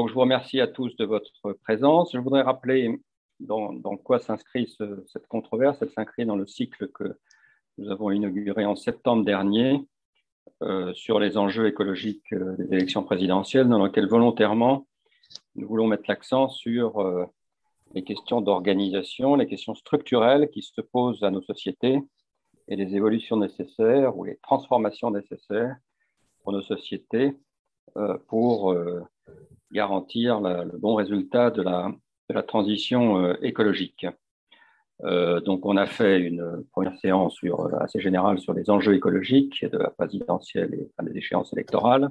Donc, je vous remercie à tous de votre présence. Je voudrais rappeler dans, quoi s'inscrit cette controverse. Elle s'inscrit dans le cycle que nous avons inauguré en septembre dernier euh, sur les enjeux écologiques euh, des élections présidentielles, dans lequel volontairement nous voulons mettre l'accent sur euh, les questions d'organisation, les questions structurelles qui se posent à nos sociétés et les évolutions nécessaires ou les transformations nécessaires pour nos sociétés pour garantir le bon résultat de la, transition écologique. Euh, donc, on a fait une première séance euh, assez générale sur les enjeux écologiques de la présidentielle et des échéances électorales.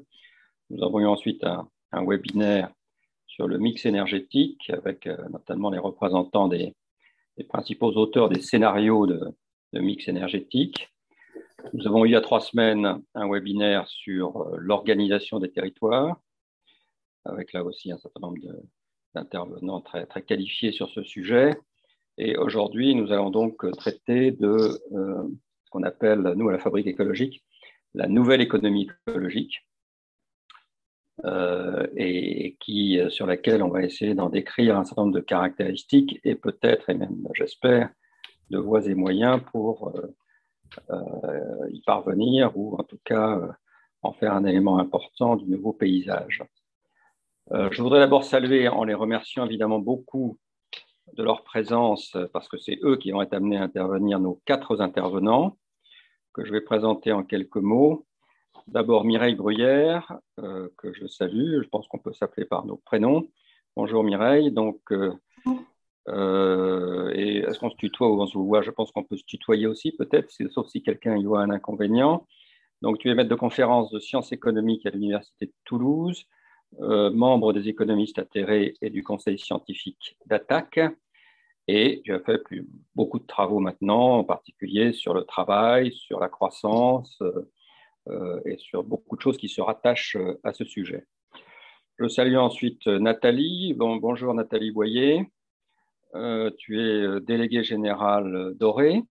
Nous avons eu ensuite un, webinaire sur le mix énergétique avec euh, notamment les représentants des, principaux auteurs des scénarios de, mix énergétique. Nous avons eu il y a trois semaines un webinaire sur l'organisation des territoires avec là aussi un certain nombre d'intervenants très, très qualifiés sur ce sujet. Et aujourd'hui, nous allons donc traiter de euh, ce qu'on appelle, nous, à la fabrique écologique, la nouvelle économie écologique, euh, et qui, sur laquelle on va essayer d'en décrire un certain nombre de caractéristiques et peut-être, et même j'espère, de voies et moyens pour euh, y parvenir ou en tout cas en faire un élément important du nouveau paysage. Je voudrais d'abord saluer, en les remerciant évidemment beaucoup, de leur présence, parce que c'est eux qui vont être amenés à intervenir, nos quatre intervenants, que je vais présenter en quelques mots. D'abord Mireille Bruyère, euh, que je salue, je pense qu'on peut s'appeler par nos prénoms. Bonjour Mireille, donc, euh, euh, est-ce qu'on se tutoie ou on se voit? Je pense qu'on peut se tutoyer aussi peut-être, sauf si quelqu'un y voit un inconvénient. Donc tu es maître de conférence de sciences économiques à l'Université de Toulouse, euh, membre des économistes atterrés et du conseil scientifique d'attaque. Et as fait plus, beaucoup de travaux maintenant, en particulier sur le travail, sur la croissance euh, et sur beaucoup de choses qui se rattachent euh, à ce sujet. Je salue ensuite Nathalie. Bon, bonjour Nathalie Boyer. tu es déléguée générale doré.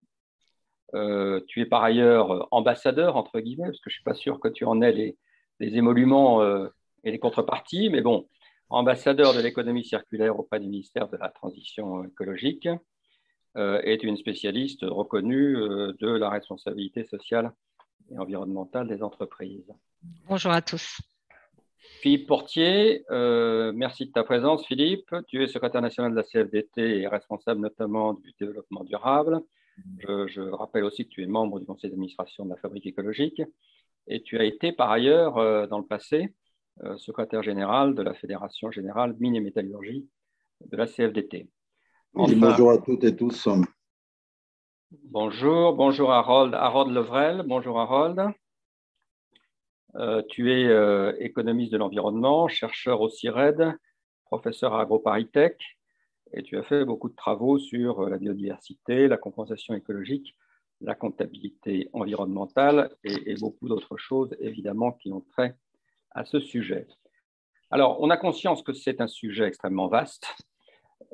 tu es par ailleurs ambassadeur, entre guillemets, parce que je ne suis pas sûr que tu en aies les émoluments et les contreparties, mais bon, ambassadeur de l'économie circulaire auprès du ministère de la Transition écologique, euh, est une spécialiste reconnue euh, de la responsabilité sociale et environnementale des entreprises. Bonjour à tous. Philippe Portier, euh, merci de ta présence. Philippe, tu es secrétaire national de la CFDT et responsable notamment du développement durable. Je, je rappelle aussi que tu es membre du conseil d'administration de la Fabrique écologique et tu as été par ailleurs dans le passé euh, secrétaire général de la Fédération générale mine et métallurgie de la CFDT. bonjour à toutes et tous. Bonjour, bonjour Harold, Harold Levrel. Bonjour Harold. Euh, tu es euh, économiste de l'environnement, chercheur au CIRED, professeur à AgroParisTech, et tu as fait beaucoup de travaux sur la biodiversité, la compensation écologique, la comptabilité environnementale et, et beaucoup d'autres choses, évidemment, qui ont trait à ce sujet. Alors, on a conscience que c'est un sujet extrêmement vaste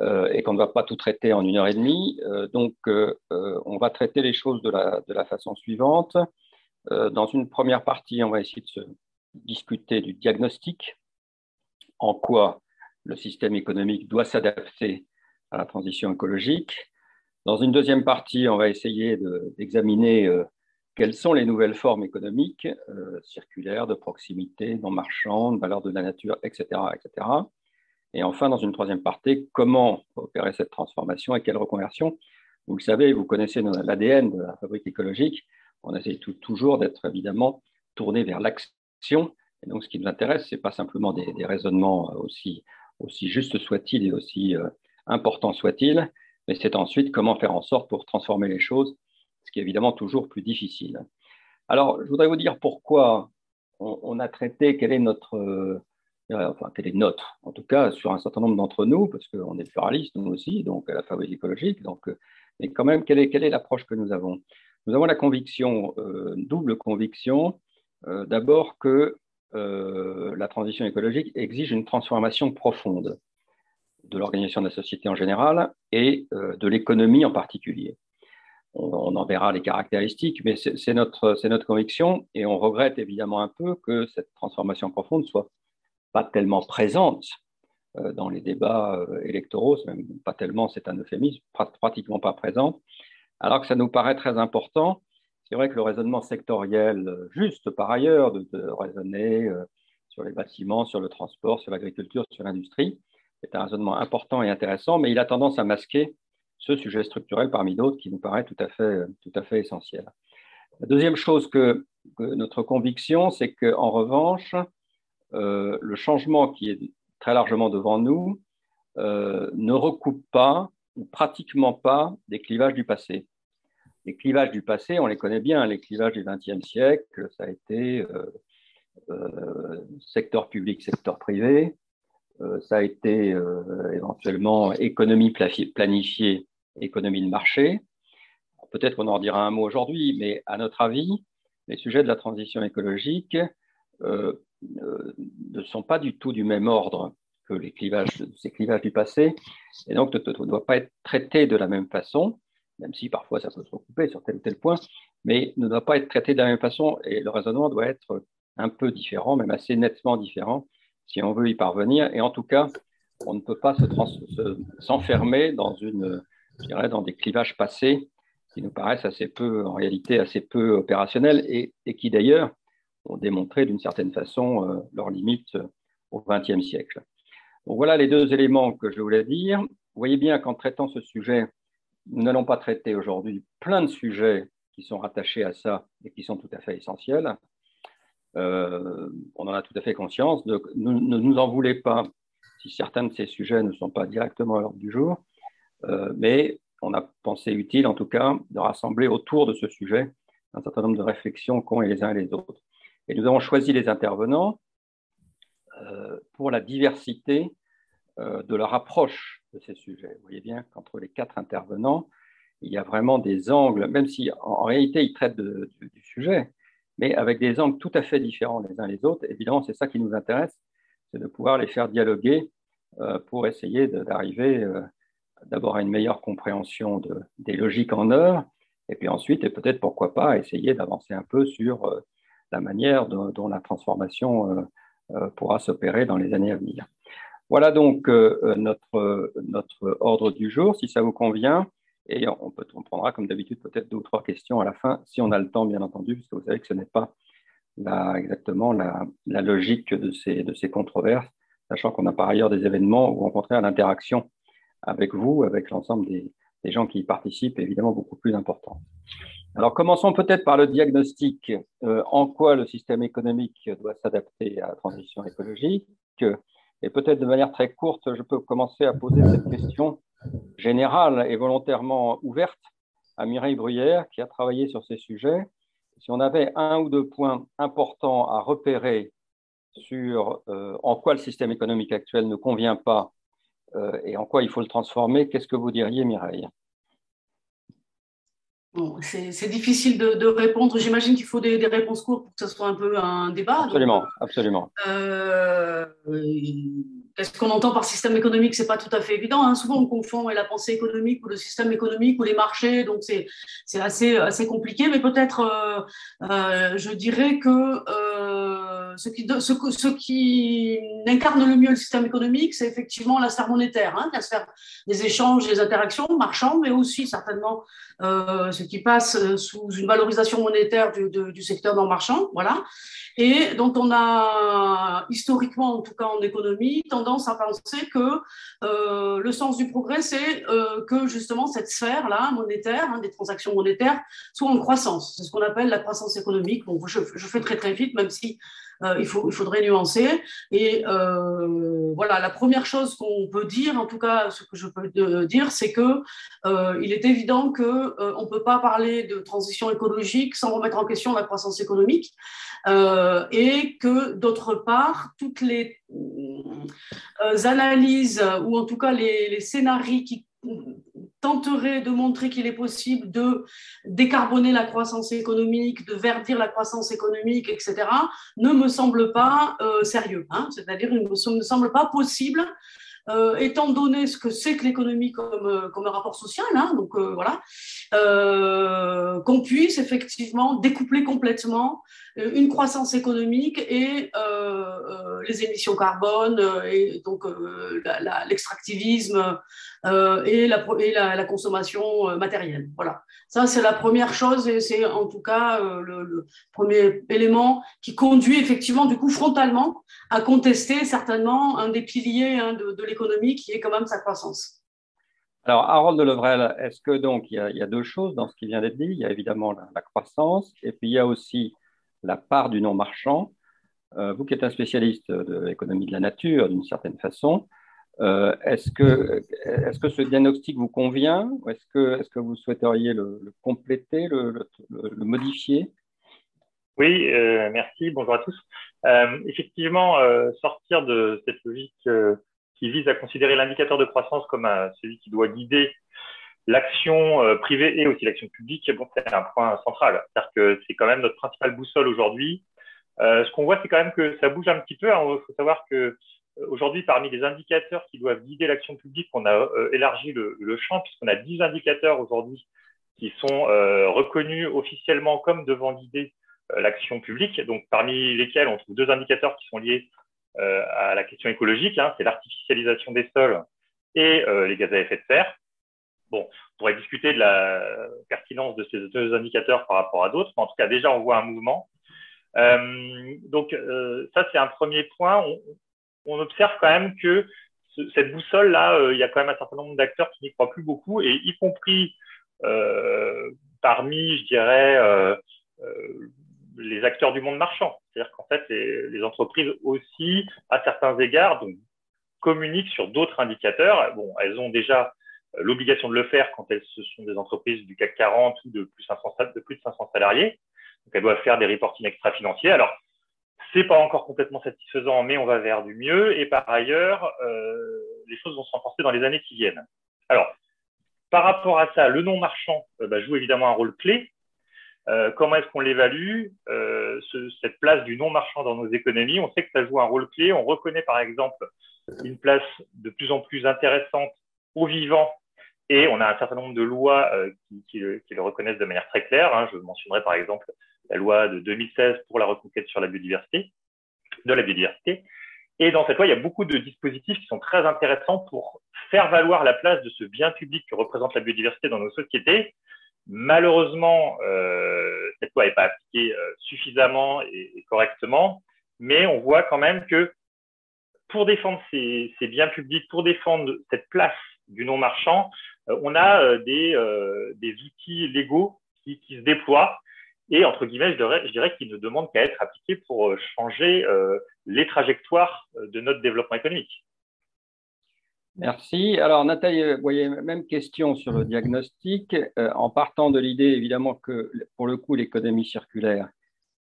euh, et qu'on ne va pas tout traiter en une heure et demie. Euh, donc, euh, on va traiter les choses de la, de la façon suivante. dans une première partie, on va essayer de se discuter du diagnostic, en quoi le système économique doit s'adapter à la transition écologique. Dans une deuxième partie, on va essayer d'examiner quelles sont les nouvelles formes économiques, euh, circulaires, de proximité, non marchandes, valeurs de la nature, etc., etc. Et enfin, dans une troisième partie, comment opérer cette transformation et quelle reconversion? Vous le savez, vous connaissez l'ADN de la fabrique écologique. On essaie toujours d'être évidemment tourné vers l'action. Et donc, ce qui nous intéresse, ce n'est pas simplement des, raisonnements aussi, justes soient-ils et aussi euh, importants soient-ils, mais c'est ensuite comment faire en sorte pour transformer les choses qui évidemment toujours plus difficile. Alors, je voudrais vous dire pourquoi on, a traité, quelle est notre, euh, enfin, quelle est notre, en tout cas sur un certain nombre d'entre nous, parce qu'on est pluraliste nous aussi, donc à la fabrique écologique, donc, euh, mais quand même, quelle est, quelle est l'approche que nous avons? Nous avons la conviction, euh, double conviction, d'abord que la transition écologique exige une transformation profonde de l'organisation de la société en général et de l'économie en particulier on, en verra les caractéristiques, mais c'est notre, notre conviction et on regrette évidemment un peu que cette transformation profonde soit pas tellement présente dans les débats électoraux, même pas tellement, c'est un euphémisme, pratiquement pas présente, alors que ça nous paraît très important. C'est vrai que le raisonnement sectoriel, juste par ailleurs, de raisonner sur les bâtiments, sur le transport, sur l'agriculture, sur l'industrie, est un raisonnement important et intéressant, mais il a tendance à masquer ce sujet structurel parmi d'autres qui nous paraît tout à fait, fait essentiel. La deuxième chose que, notre conviction, c'est qu'en revanche, euh, le changement qui est très largement devant nous euh, ne recoupe pas ou pratiquement pas des clivages du passé. Les clivages du passé, on les connaît bien. Les clivages du XXe siècle, ça a été euh, secteur public, secteur privé. ça a été éventuellement économie planifiée, économie de marché. Peut-être qu'on en dira un mot aujourd'hui, mais à notre avis, les sujets de la transition écologique euh, euh, ne sont pas du tout du même ordre que les clivages, ces clivages du passé, et donc ne, doivent pas être traités de la même façon, même si parfois ça peut se recouper sur tel ou tel point, mais ne doit pas être traité de la même façon, et le raisonnement doit être un peu différent, même assez nettement différent, si on veut y parvenir, et en tout cas, on ne peut pas s'enfermer dans une dans des clivages passés qui nous paraissent assez peu, en réalité, assez peu opérationnels et, qui d'ailleurs ont démontré d'une certaine façon euh, leurs limites au XXe siècle. Voilà les deux éléments que je voulais dire. Vous voyez bien qu'en traitant ce sujet, nous n'allons pas traiter aujourd'hui plein de sujets qui sont rattachés à ça et qui sont tout à fait essentiels. Euh, on en a tout à fait conscience. Ne nous en voulez pas si certains de ces sujets ne sont pas directement à l'ordre du jour. Euh, mais on a pensé utile, en tout cas, de rassembler autour de ce sujet un certain nombre de réflexions qu'ont les uns et les autres. Et nous avons choisi les intervenants euh, pour la diversité euh, de leur approche de ces sujets. Vous voyez bien qu'entre les quatre intervenants, il y a vraiment des angles, même si en, réalité ils traitent du, sujet, mais avec des angles tout à fait différents les uns les autres. Évidemment, c'est ça qui nous intéresse, c'est de pouvoir les faire dialoguer pour essayer d'arriver d'abord à une meilleure compréhension de, des logiques en œuvre, et puis ensuite, et peut-être pourquoi pas, essayer d'avancer un peu sur euh, la manière dont, la transformation euh, euh, pourra s'opérer dans les années à venir. Voilà donc notre, notre ordre du jour, si ça vous convient. Et on, peut, on prendra, comme d'habitude, peut-être deux ou trois questions à la fin, si on a le temps, bien entendu, puisque vous savez que ce n'est pas exactement la, la, logique de ces, de ces controverses, sachant qu'on a par ailleurs des événements où, au contraire, l'interaction avec vous, avec l'ensemble des, gens qui y participent, évidemment beaucoup plus important. Alors commençons peut-être par le diagnostic. Euh, en quoi le système économique doit s'adapter à la transition écologique? Et peut-être de manière très courte, je peux commencer à poser cette question générale et volontairement ouverte à Mireille Bruyère, qui a travaillé sur ces sujets. Si on avait un ou deux points importants à repérer sur euh, en quoi le système économique actuel ne convient pas et en quoi il faut le transformer. Qu'est-ce que vous diriez, Mireille? C'est difficile de, répondre. J'imagine qu'il faut des, réponses courtes pour que ce soit un peu un débat. Absolument, absolument. Euh, Qu'est-ce qu'on entend par système économique? C'est pas tout à fait évident. Hein. Souvent, on confond la pensée économique ou le système économique ou les marchés. Donc, c'est assez, assez compliqué. Mais peut-être, euh, euh, je dirais que ce qui, incarne le mieux le système économique, c'est effectivement la sphère monétaire, hein, la sphère des échanges, des interactions marchandes, mais aussi certainement euh, ce qui passe sous une valorisation monétaire du, secteur non marchand, voilà, et dont on a historiquement, en tout cas en économie, tendance à penser que euh, le sens du progrès, c'est euh, que justement cette sphère-là monétaire, hein, des transactions monétaires, soit en croissance. C'est ce qu'on appelle la croissance économique. Bon, je fais très très vite, même si euh, il, faut, il faudrait nuancer. Et euh, voilà, la première chose qu'on peut dire, en tout cas ce que je peux dire, c'est que euh, il est évident que on ne peut pas parler de transition écologique sans remettre en question la croissance économique. et que d'autre part, toutes les analyses, ou en tout cas les, les scénarios qui tenterait de montrer qu'il est possible de décarboner la croissance économique, de verdir la croissance économique, etc., ne me semble pas euh, sérieux. Hein. C'est-à-dire, il ne me semble pas possible euh, étant donné ce que c'est que l'économie comme, euh, comme un rapport social, hein, donc voilà, euh, qu'on puisse effectivement découpler complètement euh, une croissance économique et euh, les émissions carbone et donc l'extractivisme et, la, et la, consommation matérielle. Voilà. Ça, c'est la première chose et c'est en tout cas le, premier élément qui conduit effectivement du coup frontalement à contester certainement un des piliers hein, de, de l'économie qui est quand même sa croissance. Alors, Harold de Levrel, est-ce que donc il y, a, deux choses dans ce qui vient d'être dit? Il y a évidemment la, croissance et puis il y a aussi la part du non marchand. Euh, vous qui êtes un spécialiste de l'économie de la nature d'une certaine façon, euh, est-ce que, ce diagnostic vous convient ou est-ce que, vous souhaiteriez le, compléter, le, modifier? Oui, euh, merci, bonjour à tous. effectivement, sortir de cette logique qui vise à considérer l'indicateur de croissance comme celui qui doit guider l'action euh, privée et aussi l'action publique, bon, c'est un point central. C'est-à-dire que c'est quand même notre principale boussole aujourd'hui. Euh, ce qu'on voit, c'est quand même que ça bouge un petit peu. Il faut savoir que euh, aujourd'hui, parmi les indicateurs qui doivent guider l'action publique, on a élargi le, champ puisqu'on a 10 indicateurs aujourd'hui qui sont reconnus officiellement comme devant guider l'action publique. Donc, parmi lesquels on trouve deux indicateurs qui sont liés euh, à la question écologique, hein, c'est l'artificialisation des sols et euh, les gaz à effet de serre. Bon, on pourrait discuter de la pertinence de ces deux indicateurs par rapport à d'autres, mais en tout cas, déjà, on voit un mouvement. Euh, donc, euh, ça, c'est un premier point. On, observe quand même que ce, cette boussole-là, euh, il y a quand même un certain nombre d'acteurs qui n'y croient plus beaucoup, et y compris parmi, je dirais, les acteurs du monde marchand. C'est-à-dire qu'en fait, les, entreprises aussi, à certains égards, donc, communiquent sur d'autres indicateurs. Bon, elles ont déjà euh, l'obligation de le faire quand elles sont des entreprises du CAC 40 ou de plus, 500, de plus de 500 salariés. Donc, elles doivent faire des reporting extra-financiers. Alors, c'est pas encore complètement satisfaisant, mais on va vers du mieux. Et par ailleurs, euh, les choses vont se renforcer dans les années qui viennent. Alors, par rapport à ça, le non marchand euh, bah, joue évidemment un rôle clé euh, comment est-ce qu'on l'évalue, cette place du non-marchand dans nos économies On sait que ça joue un rôle clé. On reconnaît par exemple une place de plus en plus intéressante au vivant et on a un certain nombre de lois qui, le reconnaissent de manière très claire. Hein. Je mentionnerai par exemple la loi de 2016 pour la reconquête sur la biodiversité, de la biodiversité. Et dans cette loi, il y a beaucoup de dispositifs qui sont très intéressants pour faire valoir la place de ce bien public que représente la biodiversité dans nos sociétés, Malheureusement, euh, cette loi n'est pas appliquée euh, suffisamment et, correctement, mais on voit quand même que pour défendre ces, biens publics, pour défendre cette place du non marchand, euh, on a des, outils légaux qui, se déploient et entre guillemets, je dirais, je qu'ils ne demandent qu'à être appliqués pour changer les trajectoires de notre développement économique. Merci. Alors, Nathalie, vous voyez, même question sur le diagnostic, euh, en partant de l'idée, évidemment, que pour le coup, l'économie circulaire,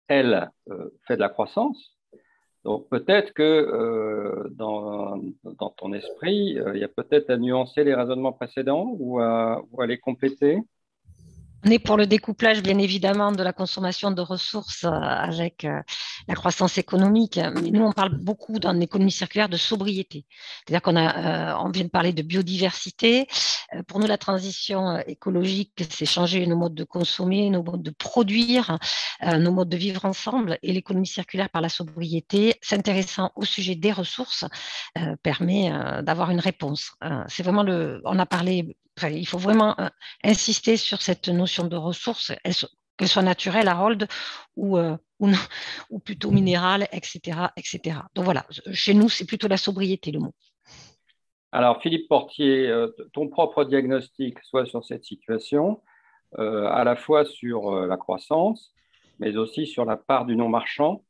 elle, euh, fait de la croissance. Donc, peut-être que euh, dans, ton esprit, il y a peut-être à nuancer les raisonnements précédents ou à les compléter. On est pour le découplage, bien évidemment, de la consommation de ressources euh, avec euh, la croissance économique. Mais nous, on parle beaucoup dans l'économie circulaire de sobriété. C'est-à-dire qu'on a, euh, on vient de parler de biodiversité. Pour nous, la transition écologique, c'est changer nos modes de consommer, nos modes de produire, nos modes de vivre ensemble. Et l'économie circulaire par la sobriété, s'intéressant au sujet des ressources, permet d'avoir une réponse. C'est vraiment le. On a parlé il faut vraiment euh, insister sur cette notion de ressources, qu'elles soient naturelles, Harold, ou, euh, ou, ou, plutôt minérales, etc., etc. Donc voilà, chez nous, c'est plutôt la sobriété le mot. Alors, Philippe Portier, euh, ton propre diagnostic, soit sur cette situation, à la fois sur la croissance, mais aussi sur la part du non-marchand.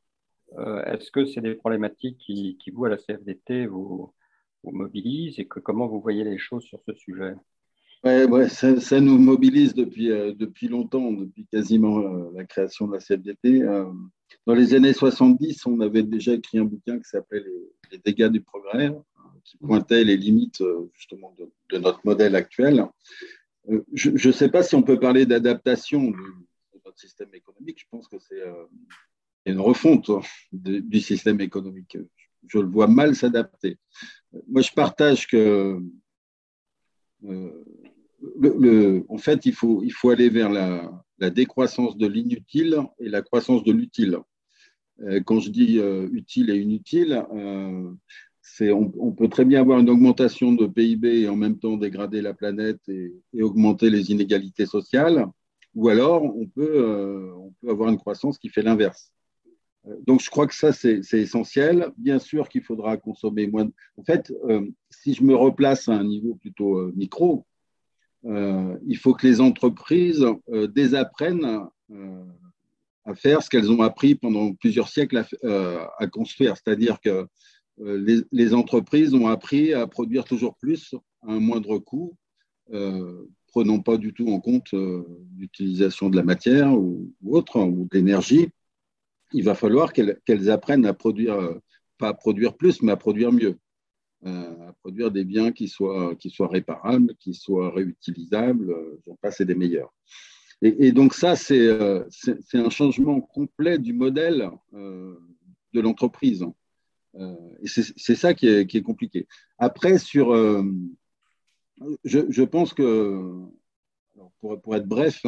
Est-ce que c'est des problématiques qui, qui, vous, à la CFDT, vous, vous mobilisent et que, comment vous voyez les choses sur ce sujet? Ouais, ça, nous mobilise depuis, euh, depuis longtemps, depuis quasiment euh, la création de la CFDT. Euh, dans les années 70, on avait déjà écrit un bouquin qui s'appelait les, dégâts du progrès, qui pointait les limites justement de, de notre modèle actuel. je ne sais pas si on peut parler d'adaptation de, notre système économique. Je pense que c'est une refonte du système économique. Je le vois mal s'adapter. Moi, je partage que en fait, il faut, aller vers la, décroissance de l'inutile et la croissance de l'utile. Euh, quand je dis euh, utile et inutile, on, peut très bien avoir une augmentation de PIB et en même temps dégrader la planète et, augmenter les inégalités sociales, ou alors on peut avoir une croissance qui fait l'inverse. Donc, je crois que ça, c'est essentiel. Bien sûr qu'il faudra consommer moins. En fait, si je me replace à un niveau plutôt micro, euh, il faut que les entreprises euh, désapprennent euh, à faire ce qu'elles ont appris pendant plusieurs siècles à, construire. C'est-à-dire que les, entreprises ont appris à produire toujours plus à un moindre coût, prenant pas du tout en compte l'utilisation de la matière ou, autre, ou de l'énergie. Il va falloir qu'elles apprennent à produire, pas à produire plus, mais à produire mieux. Euh, à produire des biens qui soient, qui soient réparables, qui soient réutilisables, euh, j'en passe et des meilleurs. Et, donc ça, euh, c'est un changement complet du modèle de l'entreprise. et c'est ça qui est, compliqué. Après, sur, je, je, pense que, pour, pour, être bref,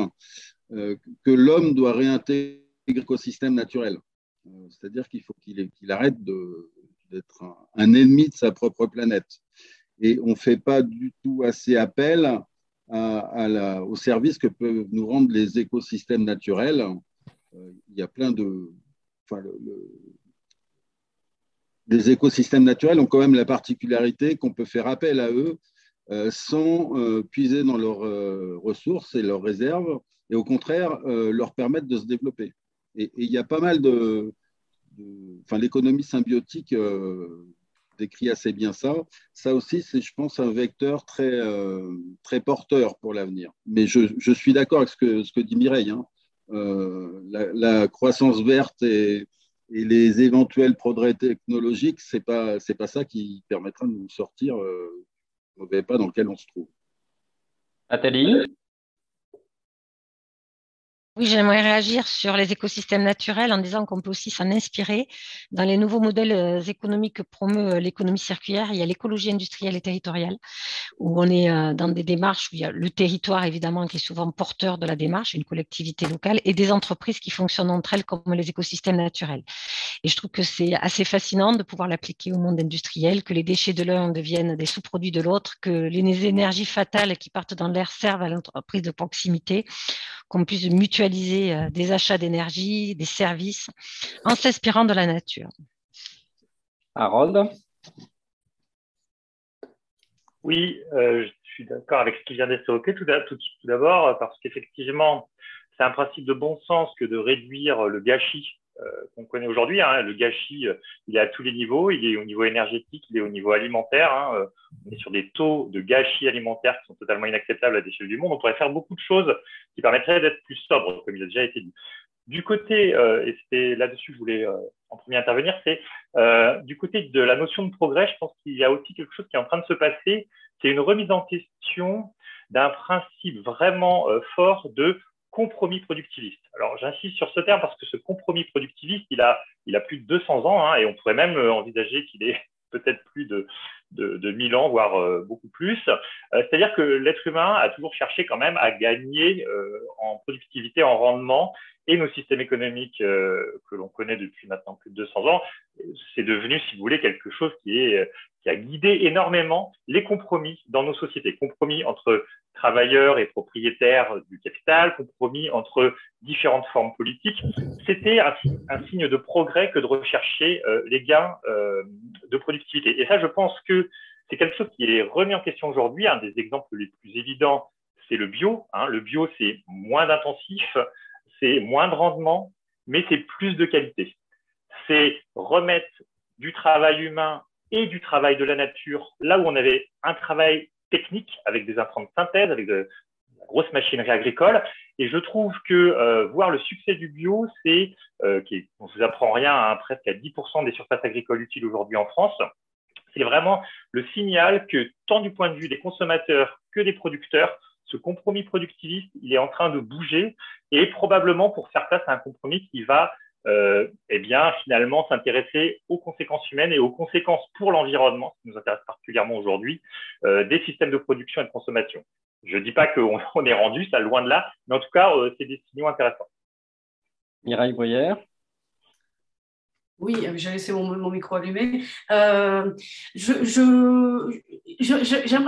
que l'homme doit réintégrer l'écosystème naturel. C'est-à-dire qu'il faut qu'il arrête d'être un, ennemi de sa propre planète. Et on ne fait pas du tout assez appel à, la, aux services que peuvent nous rendre les écosystèmes naturels. Euh, il y a plein de... Enfin, les écosystèmes naturels ont quand même la particularité qu'on peut faire appel à eux euh, sans euh, puiser dans leurs ressources et leurs réserves, et au contraire leur permettre de se développer. Et il y a pas mal de, enfin, l'économie symbiotique euh, décrit assez bien ça. Ça aussi, c'est, je pense, un vecteur très, euh, très porteur pour l'avenir. Mais je, suis d'accord avec ce que, dit Mireille. Hein. Euh, la, croissance verte et, les éventuels progrès technologiques, ce n'est pas, c'est pas ça qui permettra de nous sortir euh, mauvais pas dans lequel on se trouve. Nathalie? Oui, j'aimerais réagir sur les écosystèmes naturels en disant qu'on peut aussi s'en inspirer. Dans les nouveaux modèles euh, économiques que promeut euh, l'économie circulaire, il y a l'écologie industrielle et territoriale, où on est euh, dans des démarches où il y a le territoire, évidemment, qui est souvent porteur de la démarche, une collectivité locale, et des entreprises qui fonctionnent entre elles comme les écosystèmes naturels. Et je trouve que c'est assez fascinant de pouvoir l'appliquer au monde industriel, que les déchets de l'un deviennent des sous-produits de l'autre, que les énergies fatales qui partent dans l'air servent à l'entreprise de proximité, qu'on puisse mutualiser euh, des achats d'énergie, des services, en s'inspirant de la nature. Harold? Oui, euh, je suis d'accord avec ce qui vient d'être évoqué tout d'abord, parce qu'effectivement, c'est un principe de bon sens que de réduire le gâchis euh, qu'on connaît aujourd'hui. Hein. Le gâchis, euh, il est à tous les niveaux. Il est au niveau énergétique, il est au niveau alimentaire. Hein. Euh, on est sur des taux de gâchis alimentaire qui sont totalement inacceptables à l'échelle du monde. On pourrait faire beaucoup de choses qui permettraient d'être plus sobre, comme il a déjà été dit. Du côté, et c'était là-dessus que je voulais en premier intervenir, c'est du côté de la notion de progrès, je pense qu'il y a aussi quelque chose qui est en train de se passer. C'est une remise en question d'un principe vraiment fort de compromis productiviste. Alors j'insiste sur ce terme parce que ce compromis productiviste, il a, il a plus de 200 ans hein, et on pourrait même euh, envisager qu'il ait peut-être plus de, de, de 1000 ans, voire euh, beaucoup plus. Euh, c'est-à-dire que l'être humain a toujours cherché quand même à gagner en productivité, en rendement, et nos systèmes économiques que l'on connaît depuis maintenant plus de 200 ans, c'est devenu, si vous voulez, quelque chose qui, est, qui a guidé énormément les compromis dans nos sociétés. Compromis entre travailleurs et propriétaires du capital, compromis entre différentes formes politiques. C'était un, signe de progrès que de rechercher euh, les gains euh, de productivité. Et ça, je pense que c'est quelque chose qui est remis en question aujourd'hui. Un des exemples les plus évidents, c'est le bio. Hein. Le bio, c'est moins d'intensif, c'est moins de rendement, mais c'est plus de qualité. C'est remettre du travail humain et du travail de la nature là où on avait un travail technique avec des intrants de synthèse, avec de, la grosse machinerie agricole. Et je trouve que euh, voir le succès du bio, c'est, euh, on ne vous apprend rien, hein, presque à 10% des surfaces agricoles utiles aujourd'hui en France, c'est vraiment le signal que tant du point de vue des consommateurs que des producteurs, ce compromis productiviste, il est en train de bouger et probablement pour face à un compromis qui va euh, eh bien, finalement, s'intéresser aux conséquences humaines et aux conséquences pour l'environnement, ce qui nous intéresse particulièrement aujourd'hui, euh, des systèmes de production et de consommation. Je ne dis pas qu'on est rendu, ça loin de là, mais en tout cas, c'est des signaux intéressants. Mireille Bruyère oui, j'ai laissé mon, micro allumé. Euh, j'aimerais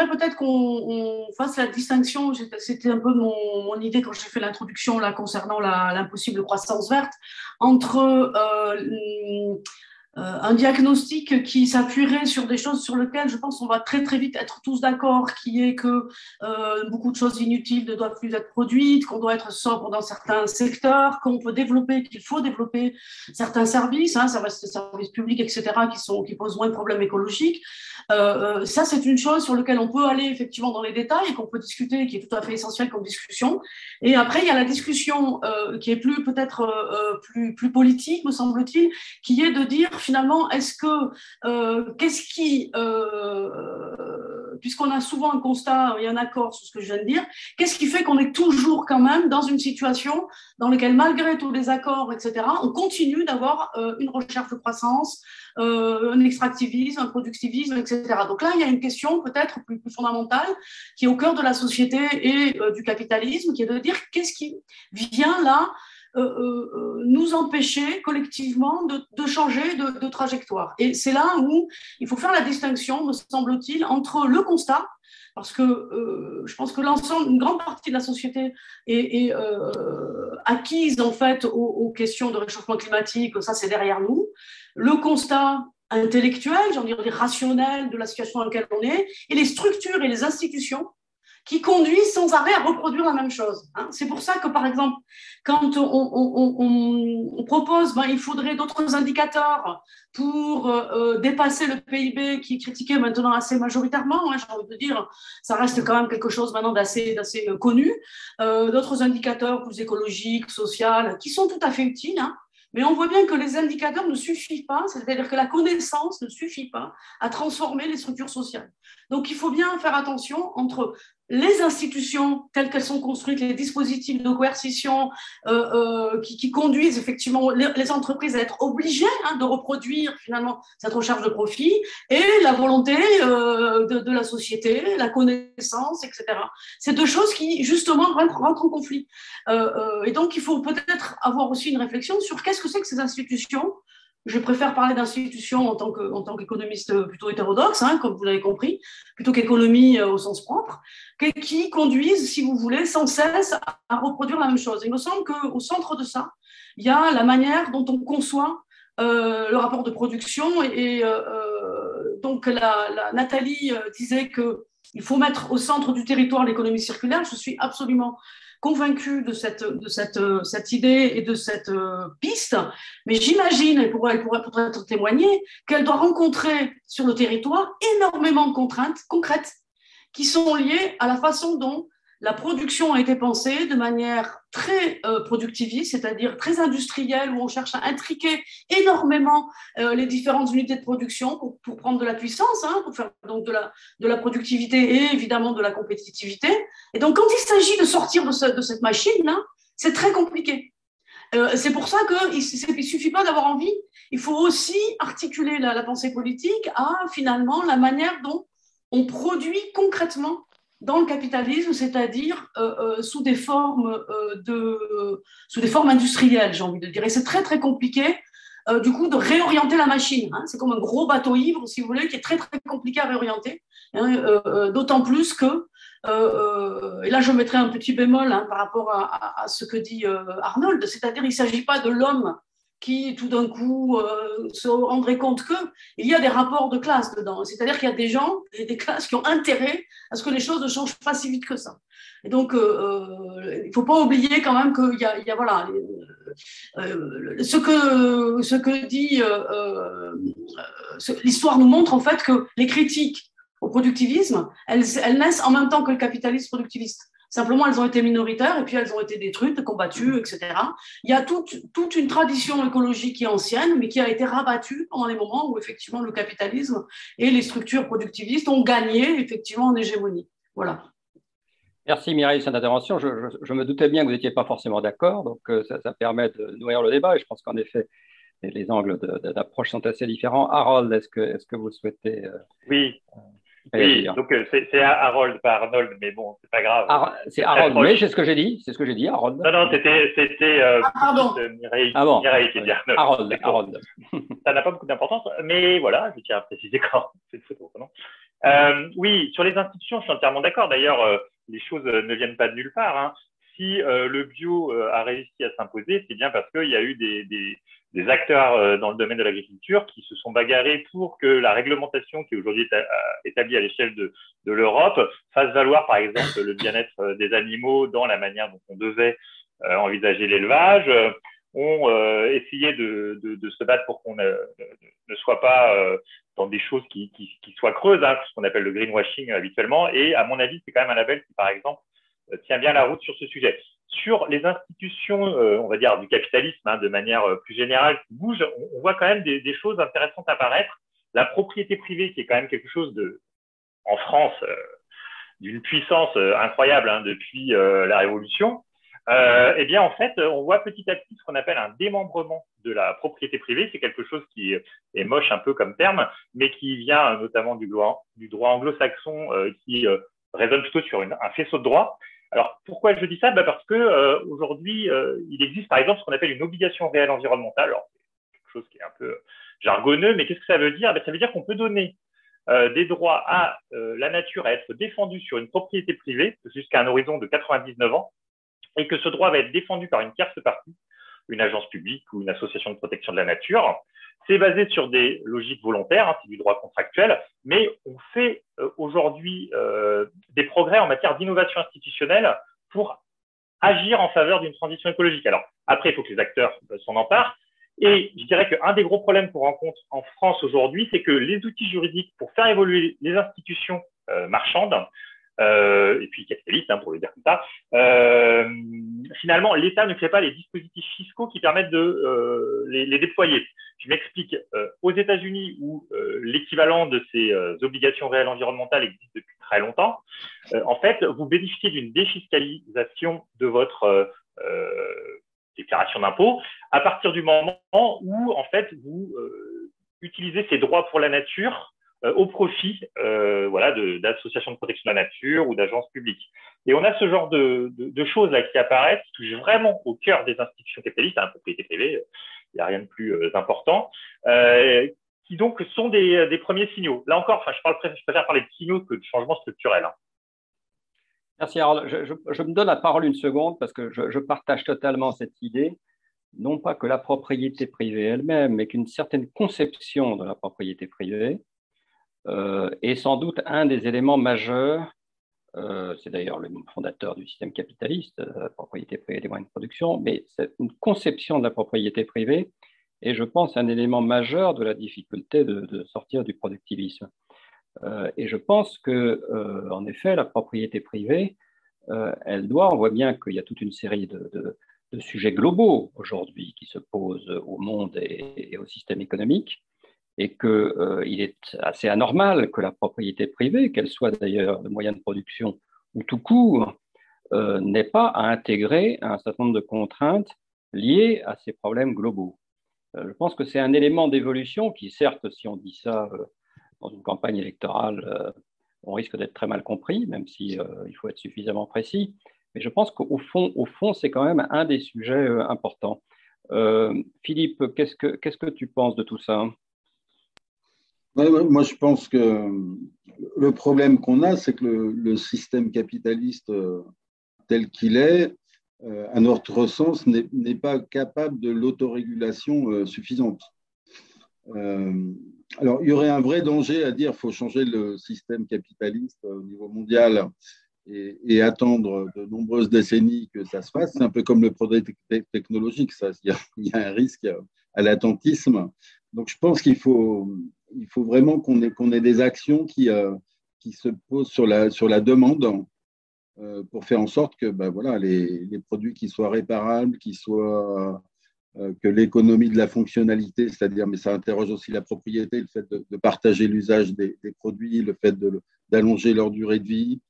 peut-être qu'on fasse la distinction, c'était un peu mon, idée quand j'ai fait l'introduction concernant l'impossible croissance verte, entre euh, un diagnostic qui s'appuierait sur des choses sur lesquelles je pense qu'on va très très vite être tous d'accord, qui est que euh, beaucoup de choses inutiles ne doivent plus être produites, qu'on doit être sobre dans certains secteurs, qu'on peut développer, qu'il faut développer certains services, hein, services publics, etc., qui, sont, qui posent moins de problèmes écologiques. Euh, ça, c'est une chose sur laquelle on peut aller effectivement dans les détails et qu'on peut discuter, qui est tout à fait essentielle comme discussion. Et après, il y a la discussion qui est plus peut-être plus, plus politique, me semble-t-il, qui est de dire finalement, est-ce que, euh, qu'est-ce qui, euh, puisqu'on a souvent un constat et un accord sur ce que je viens de dire, qu'est-ce qui fait qu'on est toujours quand même dans une situation dans laquelle, malgré tous les accords, etc., on continue d'avoir euh, une recherche de croissance, un extractivisme, un productivisme, etc. Donc là, il y a une question peut-être plus, plus, fondamentale qui est au cœur de la société et du capitalisme, qui est de dire qu'est-ce qui vient là nous empêcher collectivement de, changer de, trajectoire. Et c'est là où il faut faire la distinction, me semble-t-il, entre le constat, parce que je pense que l'ensemble, une grande partie de la société est, acquise en fait aux, aux, questions de réchauffement climatique, ça c'est derrière nous. Le constat intellectuel, j'en dirais rationnel de la situation dans laquelle on est, et les structures et les institutions qui conduisent sans arrêt à reproduire la même chose. Hein. C'est pour ça que, par exemple, quand on, propose, ben, il faudrait d'autres indicateurs pour euh, euh, dépasser le PIB qui est critiqué maintenant assez majoritairement, hein, j'ai envie de dire, ça reste quand même quelque chose maintenant d'assez euh, connu, d'autres indicateurs plus écologiques, sociaux, qui sont tout à fait utiles, hein. mais on voit bien que les indicateurs ne suffisent pas, c'est-à-dire que la connaissance ne suffit pas à transformer les structures sociales. Donc il faut bien faire attention entre les institutions telles qu'elles sont construites, les dispositifs de coercition euh, euh, qui, conduisent effectivement les, entreprises à être obligées hein, de reproduire finalement cette recherche de profit, et la volonté euh, de, la société, la connaissance, etc. C'est deux choses qui justement rentrent, rentrent en conflit. et donc il faut peut-être avoir aussi une réflexion sur qu'est-ce que c'est que ces institutions je préfère parler d'institutions en tant qu'économiste plutôt hétérodoxe, hein, comme vous l'avez compris, plutôt qu'économie euh, au sens propre, qui conduisent, si vous voulez, sans cesse à reproduire la même chose. Il me semble qu'au centre de ça, il y a la manière dont on conçoit euh, le rapport de production. Et, euh, donc, la, Nathalie disait qu'il faut mettre au centre du territoire l'économie circulaire. Je suis absolument convaincue de cette, de cette, cette idée et de cette euh, piste, mais j'imagine, et pour elle pourrait peut-être témoigner, qu'elle doit rencontrer sur le territoire énormément de contraintes concrètes qui sont liées à la façon dont la production a été pensée de manière très euh, productiviste, c'est-à-dire très industrielle, où on cherche à intriquer énormément euh, les différentes unités de production pour, prendre de la puissance, hein, pour faire donc de la, productivité et évidemment de la compétitivité. Et donc, quand il s'agit de sortir de, cette machine, hein, c'est très compliqué. Euh, c'est pour ça qu'il ne suffit pas d'avoir envie, il faut aussi articuler la pensée politique à finalement la manière dont on produit concrètement dans le capitalisme, c'est-à-dire euh, euh, sous des formes euh, de, sous des formes industrielles, j'ai envie de dire. Et c'est très très compliqué, du coup, de réorienter la machine. Hein. C'est comme un gros bateau ivre, si vous voulez, qui est très très compliqué à réorienter. Hein, d'autant plus que, et là je mettrai un petit bémol hein, par rapport à, ce que dit Arnold, c'est-à-dire il ne s'agit pas de l'homme qui tout d'un coup euh, se rendraient compte qu'il y a des rapports de classe dedans. C'est-à-dire qu'il y a des gens et des classes qui ont intérêt à ce que les choses ne changent pas si vite que ça. Et donc, euh, euh, il ne faut pas oublier quand même qu'il y a, il voilà, ce, que, ce que dit l'histoire nous montre en fait que les critiques au productivisme, elles naissent en même temps que le capitalisme productiviste. Simplement, elles ont été minoritaires et puis elles ont été détruites, combattues, etc. Il y a toute, toute une tradition écologique qui est ancienne, mais qui a été rabattue pendant les moments où effectivement le capitalisme et les structures productivistes ont gagné effectivement en hégémonie. Voilà. Merci Mireille de cette intervention. Je, je, me doutais bien que vous n'étiez pas forcément d'accord, donc euh, ça, ça, permet de nourrir le débat et je pense qu'en effet, les angles d'approche sont assez différents. Harold, est-ce que, est -ce que vous souhaitez... Euh, oui, Oui, donc euh, c'est Harold, pas Arnold, mais bon, c'est pas grave. c'est Harold, oui, c'est ce que j'ai dit, c'est ce que j'ai dit, Harold. Non, non, c'était euh, ah, Mireille, ah bon. Mireille qui dit Arnold. Harold, Harold. Ça n'a pas beaucoup d'importance, mais voilà, je tiens à préciser quand c'est photo, non euh, Oui, sur les institutions, je suis entièrement d'accord. D'ailleurs, euh, les choses ne viennent pas de nulle part. Hein. Si le bio a réussi à s'imposer, c'est bien parce qu'il y a eu des, des des acteurs euh, dans le domaine de l'agriculture qui se sont bagarrés pour que la réglementation qui aujourd'hui est établie à l'échelle de, de l'Europe fasse valoir, par exemple, le bien-être euh, des animaux dans la manière dont on devait euh, envisager l'élevage, ont essayé de, de, de, se battre pour qu'on ne, ne, soit pas dans des choses qui, qui, qui soient creuses, hein, ce qu'on appelle le greenwashing habituellement. Et à mon avis, c'est quand même un label qui, par exemple, tient bien la route sur ce sujet sur les institutions, euh, on va dire, du capitalisme, hein, de manière euh, plus générale, qui bougent, on, voit quand même des, choses intéressantes apparaître. La propriété privée, qui est quand même quelque chose de, en France, euh, d'une puissance incroyable hein, depuis la Révolution, eh bien, en fait, on voit petit à petit ce qu'on appelle un démembrement de la propriété privée. C'est quelque chose qui est moche un peu comme terme, mais qui vient notamment du droit, anglo-saxon, qui résonne plutôt sur un faisceau de droit. Alors, pourquoi je dis ça? Bah Parce que euh, aujourd'hui, euh, il existe par exemple ce qu'on appelle une obligation réelle environnementale. Alors, c'est quelque chose qui est un peu jargonneux, mais qu'est-ce que ça veut dire? Bah, Ça veut dire qu'on peut donner euh, des droits à la nature à être défendue sur une propriété privée jusqu'à un horizon de 99 ans, et que ce droit va être défendu par une tierce partie, une agence publique ou une association de protection de la nature, c'est basé sur des logiques volontaires, hein, c'est du droit contractuel, mais on fait euh, aujourd'hui euh, des progrès en matière d'innovation institutionnelle pour agir en faveur d'une transition écologique. Alors après, il faut que les acteurs euh, s'en emparent. Et je dirais qu'un des gros problèmes qu'on rencontre en France aujourd'hui, c'est que les outils juridiques pour faire évoluer les institutions marchandes euh, et puis capitaliste, hein, pour le dire comme ça. Euh, finalement, l'État ne crée pas les dispositifs fiscaux qui permettent de euh, les, les, déployer. Je m'explique. Euh, aux États-Unis, où euh, l'équivalent de ces obligations réelles environnementales existe depuis très longtemps, en fait, vous bénéficiez d'une défiscalisation de votre déclaration d'impôt à partir du moment où, en fait, vous utilisez ces droits pour la nature euh, au profit euh, voilà, d'associations de, protection de la nature ou d'agences publiques. Et on a ce genre de, choses là qui apparaissent, qui touchent vraiment au cœur des institutions capitalistes, la hein, propriété privée, il n'y a rien de plus euh, important, euh, qui donc sont des, premiers signaux. Là encore, je, parle, préfère parler de signaux que de changements structurels. Hein. Merci. Je, me donne la parole une seconde parce que je, partage totalement cette idée non pas que la propriété privée elle-même, mais qu'une certaine conception de la propriété privée euh, est sans doute un des éléments majeurs. Euh, c'est d'ailleurs le fondateur du système capitaliste, la euh, propriété privée des moyens de production, mais c'est une conception de la propriété privée et je pense un élément majeur de la difficulté de, sortir du productivisme. et je pense que, en effet, la propriété privée, elle doit, on voit bien qu'il y a toute une série de, sujets globaux aujourd'hui qui se posent au monde et, au système économique et qu'il euh, est assez anormal que la propriété privée, qu'elle soit d'ailleurs de moyens de production ou tout court, euh, n'ait pas à intégrer un certain nombre de contraintes liées à ces problèmes globaux. Euh, je pense que c'est un élément d'évolution qui, certes, si on dit ça euh, dans une campagne électorale, on risque d'être très mal compris, même si il faut être suffisamment précis. Mais je pense qu'au fond, au fond, c'est quand même un des sujets importants. Philippe, qu'est-ce que qu'est-ce que tu penses de tout ça? Moi, je pense que le problème qu'on a, c'est que le, système capitaliste euh, tel qu'il est, euh, à notre sens, n'est pas capable de l'autorégulation euh, suffisante. alors, il y aurait un vrai danger à dire qu'il faut changer le système capitaliste au niveau mondial et, et, attendre de nombreuses décennies que ça se fasse. C'est un peu comme le progrès technologique, ça. Il y a un risque à l'attentisme. Donc, je pense qu'il faut, il faut vraiment qu'on ait, des actions qui, euh, qui se posent sur la, demande euh, pour faire en sorte que voilà, les, produits qui soient réparables, euh, que l'économie de la fonctionnalité, c'est-à-dire, mais ça interroge aussi la propriété, le fait de, partager l'usage des, produits, le fait d'allonger leur durée de vie,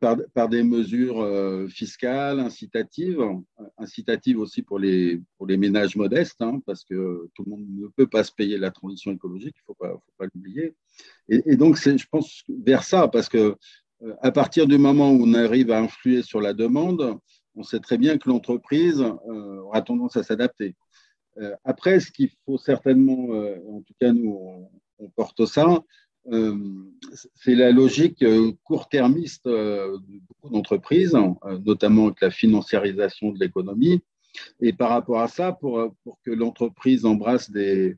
par, des mesures fiscales, incitatives, incitatives aussi pour les, pour les ménages modestes, hein, parce que tout le monde ne peut pas se payer la transition écologique, il ne faut pas, l'oublier. Et, et, donc, je pense vers ça, parce que à partir du moment où on arrive à influer sur la demande, on sait très bien que l'entreprise aura tendance à s'adapter. Euh, après, ce qu'il faut certainement, euh, en tout cas nous, on, porte ça, euh, c'est la logique court-termiste de beaucoup d'entreprises, notamment avec la financiarisation de l'économie. Et par rapport à ça, pour, que l'entreprise embrasse des,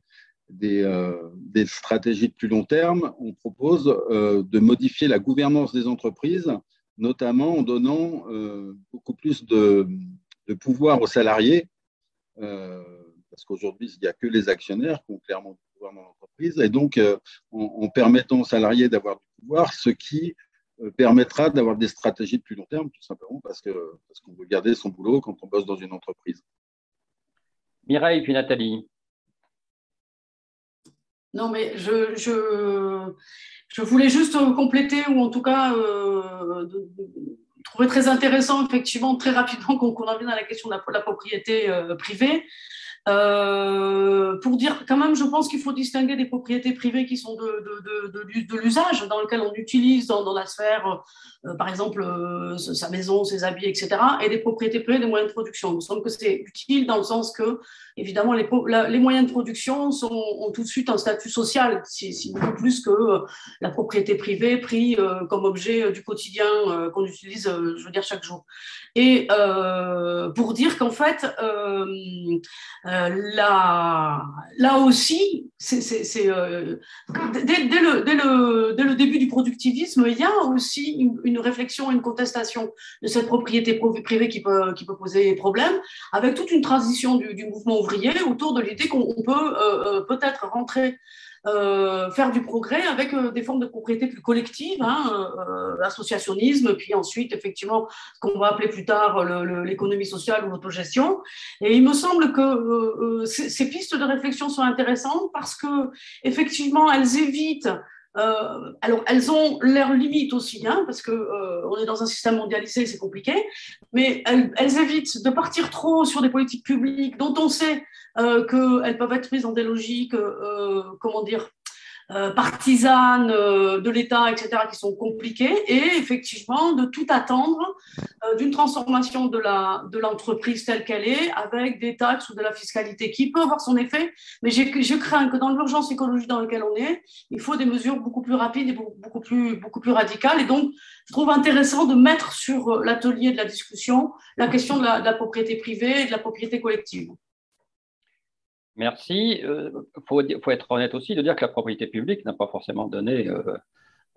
stratégies de plus long terme, on propose de modifier la gouvernance des entreprises, notamment en donnant beaucoup plus de, pouvoir aux salariés parce qu'aujourd'hui, il n'y a que les actionnaires qui ont clairement pouvoir dans l'entreprise, et donc euh, en, permettant aux salariés d'avoir du pouvoir, ce qui euh, permettra d'avoir des stratégies de plus long terme, tout simplement parce qu'on parce qu'on veut garder son boulot quand on bosse dans une entreprise. Mireille, puis Nathalie. Non, mais je, je, voulais juste compléter, ou en tout cas euh, trouver très intéressant, effectivement, très rapidement, qu'on qu en vienne à la question de la, propriété privée. Euh, pour dire, quand même, je pense qu'il faut distinguer des propriétés privées qui sont de, de, de, l'usage, dans lequel on utilise dans, la sphère, euh, par exemple, euh, sa maison, ses habits, etc., et des propriétés privées des moyens de production. Il me semble que c'est utile dans le sens que, évidemment, les, les moyens de production ont tout de suite un statut social, si, beaucoup plus que la propriété privée pris comme objet du quotidien qu'on utilise, je veux dire, chaque jour. Et pour dire qu'en fait, euh, là, aussi, euh, dès, le, début du productivisme, il y a aussi une, réflexion, une contestation de cette propriété privée qui peut, qui peut poser problème, avec toute une transition du, du mouvement ouvrier autour de l'idée qu'on peut euh, peut-être rentrer euh, faire du progrès avec euh, des formes de propriété plus collectives, hein, euh, l'associationnisme, puis ensuite, effectivement, ce qu'on va appeler plus tard l'économie sociale ou l'autogestion. Et il me semble que ces, pistes de réflexion sont intéressantes parce que, effectivement, elles évitent euh, alors, elles ont leurs limites aussi, hein, parce que euh, on est dans un système mondialisé, c'est compliqué, mais elles, elles, évitent de partir trop sur des politiques publiques dont on sait euh, qu'elles peuvent être prises dans des logiques, euh, comment dire, euh, partisanes euh, de l'État, etc., qui sont compliquées, et effectivement de tout attendre euh, d'une transformation de l'entreprise telle qu'elle est, avec des taxes ou de la fiscalité qui peut avoir son effet, mais je crains que dans l'urgence écologique dans laquelle on est, il faut des mesures beaucoup plus rapides et beaucoup plus, beaucoup plus radicales. Et donc, je trouve intéressant de mettre sur l'atelier de la discussion la question de la, de la propriété privée et de la propriété collective. Merci. Il euh, faut, être honnête aussi de dire que la propriété publique n'a pas forcément donné euh,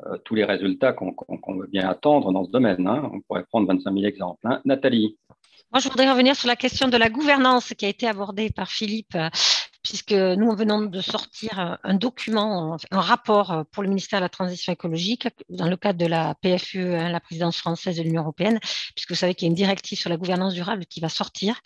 euh, tous les résultats qu'on veut bien attendre dans ce domaine. Hein. On pourrait prendre 25 000 exemples. Hein. Nathalie. Moi, je voudrais revenir sur la question de la gouvernance qui a été abordée par Philippe, puisque nous venons de sortir un document, un rapport pour le ministère de la Transition écologique dans le cadre de la PFE, hein, la présidence française de l'Union européenne, puisque vous savez qu'il y a une directive sur la gouvernance durable qui va sortir.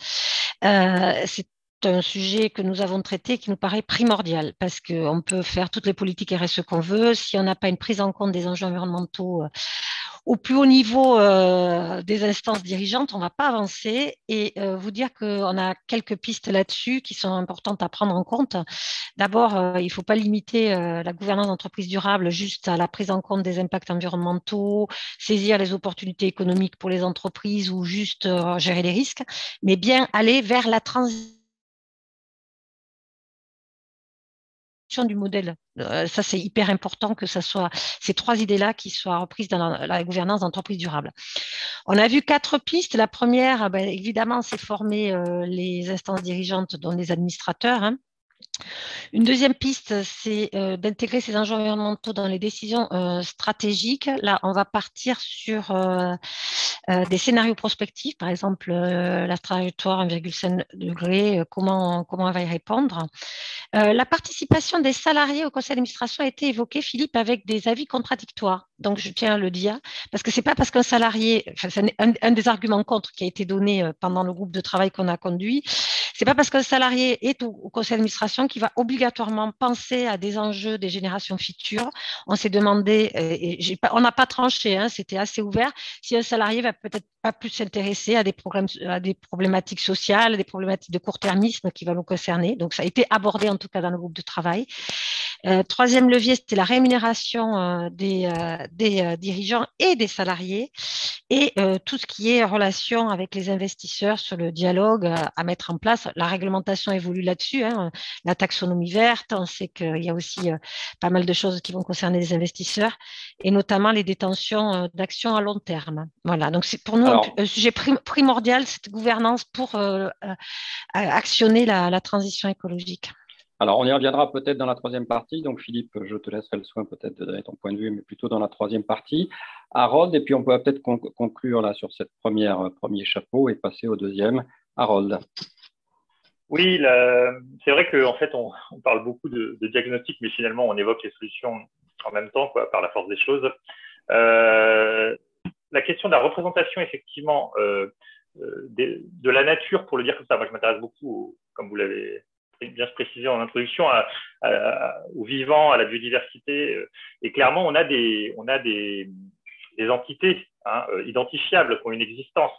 C'est un sujet que nous avons traité qui nous paraît primordial parce qu'on peut faire toutes les politiques RSE qu'on veut. Si on n'a pas une prise en compte des enjeux environnementaux euh, au plus haut niveau euh, des instances dirigeantes, on ne va pas avancer. Et euh, vous dire qu'on a quelques pistes là-dessus qui sont importantes à prendre en compte. D'abord, il ne faut pas limiter la gouvernance d'entreprise durable juste à la prise en compte des impacts environnementaux, saisir les opportunités économiques pour les entreprises ou juste gérer les risques, mais bien aller vers la transition du modèle. Euh, ça, c'est hyper important que ce soit ces trois idées-là qui soient reprises dans la, gouvernance d'entreprise durable. On a vu quatre pistes. La première, ben, évidemment, c'est former euh, les instances dirigeantes, dont les administrateurs. Hein. Une deuxième piste, c'est euh, d'intégrer ces enjeux environnementaux dans les décisions stratégiques. Là, on va partir sur des scénarios prospectifs, par exemple la trajectoire 1,5 degré, comment, comment on va y répondre. la participation des salariés au conseil d'administration a été évoquée, Philippe, avec des avis contradictoires. Donc, je tiens à le dire, parce que c'est pas parce qu'un salarié, enfin, c'est un, un, des arguments contre qui a été donné pendant le groupe de travail qu'on a conduit, C'est pas parce qu'un salarié est au, conseil d'administration qu'il va obligatoirement penser à des enjeux des générations futures. On s'est demandé, et on n'a pas tranché, hein, c'était assez ouvert, si un salarié va peut-être pas plus s'intéresser à des à des problématiques sociales, des problématiques de court-termisme qui vont nous concerner. Donc, ça a été abordé en tout cas dans le groupe de travail. Euh, troisième levier, c'était la rémunération euh, des, euh, des dirigeants et des salariés et tout ce qui est relation avec les investisseurs sur le dialogue à mettre en place. La réglementation évolue là-dessus, hein, la taxonomie verte, on sait qu'il y a aussi pas mal de choses qui vont concerner les investisseurs et notamment les détentions d'actions à long terme. Voilà, donc c'est pour nous un, sujet primordial, cette gouvernance pour actionner la transition écologique. Alors, on y reviendra peut-être dans la troisième partie. Donc, Philippe, je te laisserai le soin peut-être de donner ton point de vue, mais plutôt dans la troisième partie. Harold, et puis on peut peut-être conclure là sur cette première euh, premier chapeau et passer au deuxième. Harold. Oui, c'est vrai qu'en fait, on, parle beaucoup de, diagnostic, mais finalement, on évoque les solutions en même temps, quoi, par la force des choses. Euh, la question de la représentation, effectivement, euh, de, de, la nature, pour le dire comme ça, moi, je m'intéresse beaucoup, comme vous l'avez bien se préciser en introduction, au vivant, à la biodiversité. Euh, et clairement, on a des, entités hein, euh, identifiables qui ont une existence,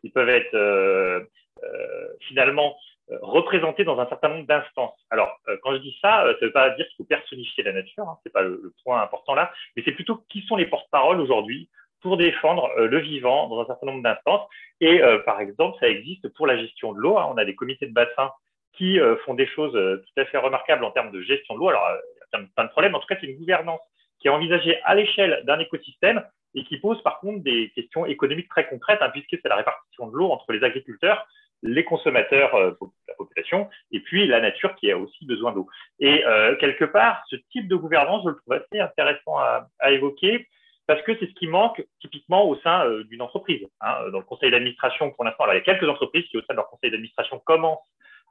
qui peuvent être euh, euh, finalement représentées dans un certain nombre d'instances. Alors, quand je dis ça, ça ne veut pas dire qu'il faut personnifier la nature, hein, c'est pas le, point important là, mais c'est plutôt qui sont les porte-paroles aujourd'hui pour défendre le vivant dans un certain nombre d'instances. Et par exemple, ça existe pour la gestion de l'eau. Hein. on a des comités de bassin qui euh, font des choses euh, tout à fait remarquables en termes de gestion de l'eau. Alors, euh, il y a plein de problèmes. En tout cas, c'est une gouvernance qui est envisagée à l'échelle d'un écosystème et qui pose par contre des questions économiques très concrètes, hein, puisque c'est la répartition de l'eau entre les agriculteurs, les consommateurs, la population, et puis la nature qui a aussi besoin d'eau. Et quelque part, ce type de gouvernance, je le trouve assez intéressant à, à évoquer, parce que c'est ce qui manque typiquement au sein d'une entreprise. Hein. Dans le conseil d'administration, pour l'instant, il y a quelques entreprises qui, au sein de leur conseil d'administration, commencent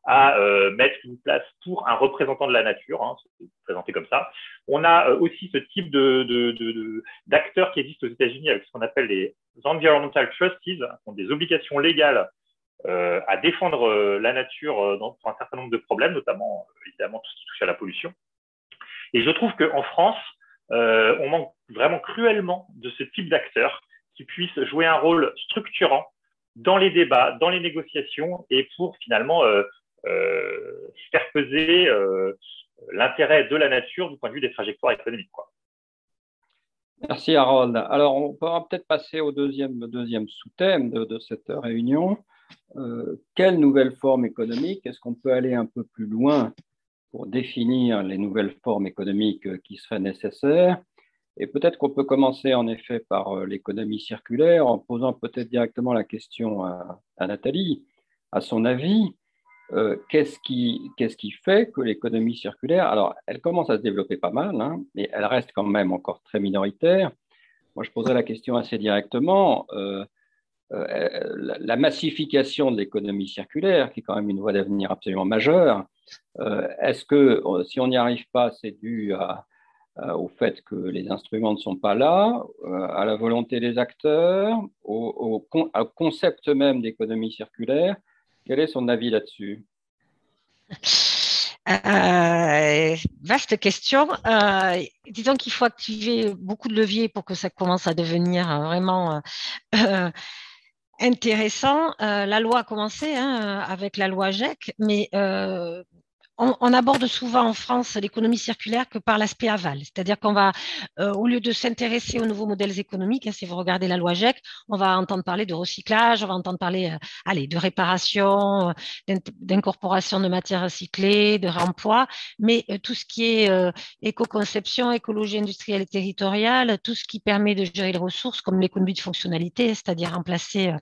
à euh, mettre une place pour un représentant de la nature, hein, présenté comme ça. On a euh, aussi ce type d'acteurs qui existent aux États-Unis avec ce qu'on appelle les environmental trustees, qui ont des obligations légales euh, à défendre la nature dans, pour un certain nombre de problèmes, notamment évidemment tout ce qui touche à la pollution. Et je trouve qu'en France, on manque vraiment cruellement de ce type d'acteurs qui puissent jouer un rôle structurant dans les débats, dans les négociations et pour finalement euh, faire peser euh, l'intérêt de la nature du point de vue des trajectoires économiques. Merci Harold. Alors, on pourra peut-être passer au deuxième, deuxième sous-thème de, cette réunion. Euh, quelle nouvelle forme économique? Est-ce qu'on peut aller un peu plus loin définir les nouvelles formes économiques qui seraient nécessaires Et peut-être qu'on peut commencer en effet par l'économie circulaire en posant peut-être directement la question à, Nathalie. À son avis, euh, qu'est-ce qui, fait que l'économie circulaire, alors elle commence à se développer pas mal, hein, mais elle reste quand même encore très minoritaire. Moi, je poserais la question assez directement. Euh, euh, la, massification de l'économie circulaire, qui est quand même une voie d'avenir absolument majeure, est-ce que si on n'y arrive pas, c'est dû au fait que les instruments ne sont pas là, à la volonté des acteurs, au concept même d'économie circulaire? Quel est son avis là-dessus? Euh, vaste question. Euh, disons qu'il faut activer beaucoup de leviers pour que ça commence à devenir euh, intéressant. la loi a commencé hein, avec la loi GEC, mais on, aborde souvent en France l'économie circulaire que par l'aspect aval, c'est-à-dire qu'on va, euh, au lieu de s'intéresser aux nouveaux modèles économiques, hein, si vous regardez la loi GEC, on va entendre parler de recyclage, on va entendre parler, euh, allez, de réparation, euh, d'incorporation de matières recyclées, de réemploi, mais tout ce qui est éco-conception, écologie industrielle et territoriale, tout ce qui permet de gérer les ressources, comme l'économie de fonctionnalité, c'est-à-dire remplacer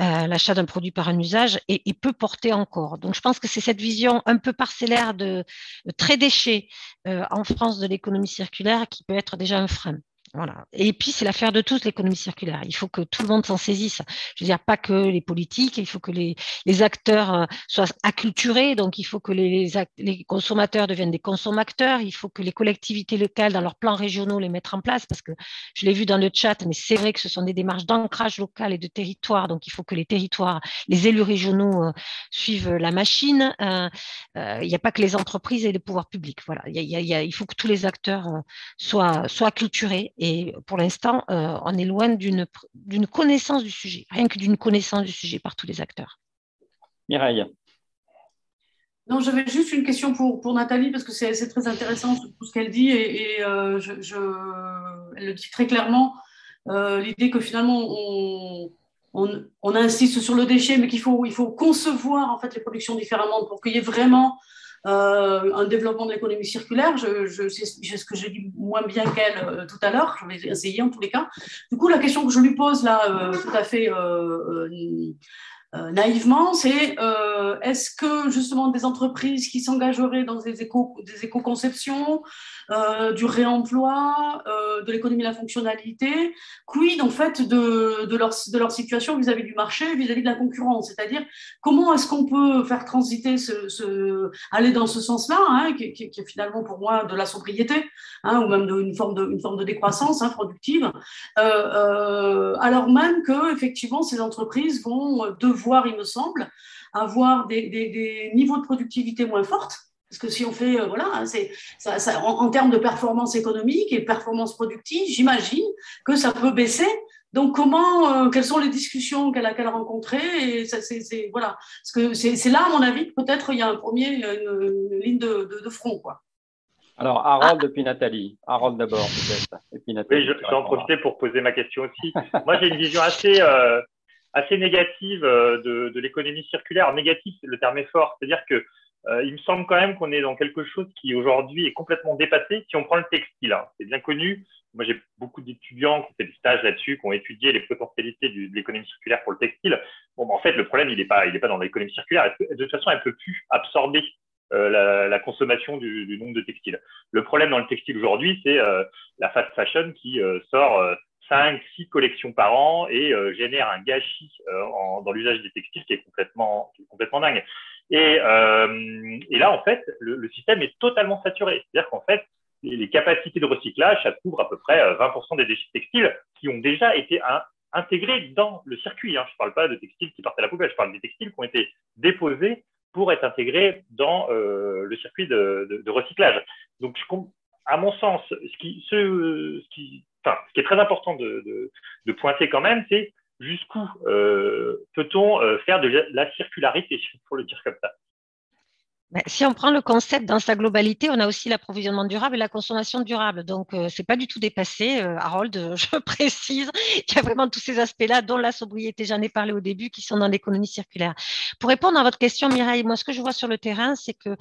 euh, l'achat d'un produit par un usage et, peut porter encore. Donc, je pense que c'est cette vision un peu parcellaire de, très déchet euh, en France de l'économie circulaire qui peut être déjà un frein. Voilà. Et puis, c'est l'affaire de tous, l'économie circulaire. Il faut que tout le monde s'en saisisse. Je veux dire, pas que les politiques, il faut que les, acteurs euh, soient acculturés, donc il faut que les, les, consommateurs deviennent des consommateurs, il faut que les collectivités locales, dans leurs plans régionaux, les mettent en place, parce que je l'ai vu dans le chat, mais c'est vrai que ce sont des démarches d'ancrage local et de territoire, donc il faut que les territoires, les élus régionaux euh, suivent la machine. Euh, il n'y a pas que les entreprises et les pouvoirs publics. Voilà. Il, faut que tous les acteurs soient, soient acculturés et pour l'instant, euh, on est loin d'une connaissance du sujet, rien que d'une connaissance du sujet par tous les acteurs. Mireille. Non, j'avais juste une question pour, pour Nathalie, parce que c'est très intéressant tout ce qu'elle dit, et, euh, je, elle le dit très clairement, euh, l'idée que finalement on, on, insiste sur le déchet, mais qu'il faut, il faut concevoir en fait les productions différemment pour qu'il y ait vraiment euh, un développement de l'économie circulaire. Je, je, ce que je dis moins bien qu'elle euh, tout à l'heure. Je vais essayer en tous les cas. Du coup, la question que je lui pose là, euh, tout à fait naïvement, c'est est-ce que justement des entreprises qui s'engageraient dans des éco-conceptions, euh, du réemploi, euh, de l'économie de la fonctionnalité, quid en fait de, leur, situation vis-à-vis du marché, vis-à-vis de la concurrence? C'est-à-dire comment est-ce qu'on peut faire transiter, ce, aller dans ce sens-là, hein, qui, est finalement pour moi de la sobriété, hein, ou même de, une, forme de, forme de décroissance hein, productive, euh, alors même que effectivement ces entreprises vont devoir, il me semble, avoir des, des, des niveaux de productivité moins fortes parce que si on fait, euh, voilà, hein, c'est, ça, ça, en, termes de performance économique et performance productive, j'imagine que ça peut baisser. Donc, comment, euh, quelles sont les discussions qu'elle a, qu'elle a rencontrées et ça, c'est, c'est, voilà, parce que c'est, c'est là, à mon avis, peut-être il y a un premier, une, ligne de, de, front, quoi. Alors, Harold, ah. puis Nathalie. Harold d'abord, peut-être. Et puis Nathalie. Oui, je, vais en profiter pour poser ma question aussi. Moi, j'ai une vision assez, euh, assez négative de, de l'économie circulaire. Négative, le terme est fort. C'est-à-dire que euh, il me semble quand même qu'on est dans quelque chose qui aujourd'hui est complètement dépassé. Si on prend le textile, hein, c'est bien connu. Moi, j'ai beaucoup d'étudiants qui ont fait des stages là-dessus, qui ont étudié les potentialités de l'économie circulaire pour le textile. Bon, ben, en fait, le problème, il n'est pas, il est pas dans l'économie circulaire. De toute façon, elle ne peut plus absorber euh, la, la, consommation du, du, nombre de textiles? Le problème dans le textile aujourd'hui, c'est euh, la fast fashion qui euh, sort euh, 5, 6 collections par an et génère un gâchis en, dans l'usage des textiles qui est complètement, qui est complètement dingue. Et, euh, et là, en fait, le, système est totalement saturé. C'est-à-dire qu'en fait, les, capacités de recyclage, ça couvre à peu près 20% euh, des déchets textiles qui ont déjà été un, intégrés dans le circuit. Hein. Je ne parle pas de textiles qui partent à la poubelle, je parle des textiles qui ont été déposés pour être intégrés dans euh, le circuit de, recyclage. Donc, à mon sens, ce qui, est très important de pointer quand même, c'est jusqu'où euh, peut-on euh, faire de la circularité, pour le dire comme ça? Si on prend le concept dans sa globalité, on a aussi l'approvisionnement durable et la consommation durable. Donc, euh, c'est pas du tout dépassé. Euh, Harold, je précise qu'il y a vraiment tous ces aspects-là, dont la sobriété, j'en ai parlé au début, qui sont dans l'économie circulaire. Pour répondre à votre question, Mireille, moi, ce que je vois sur le terrain, c'est que,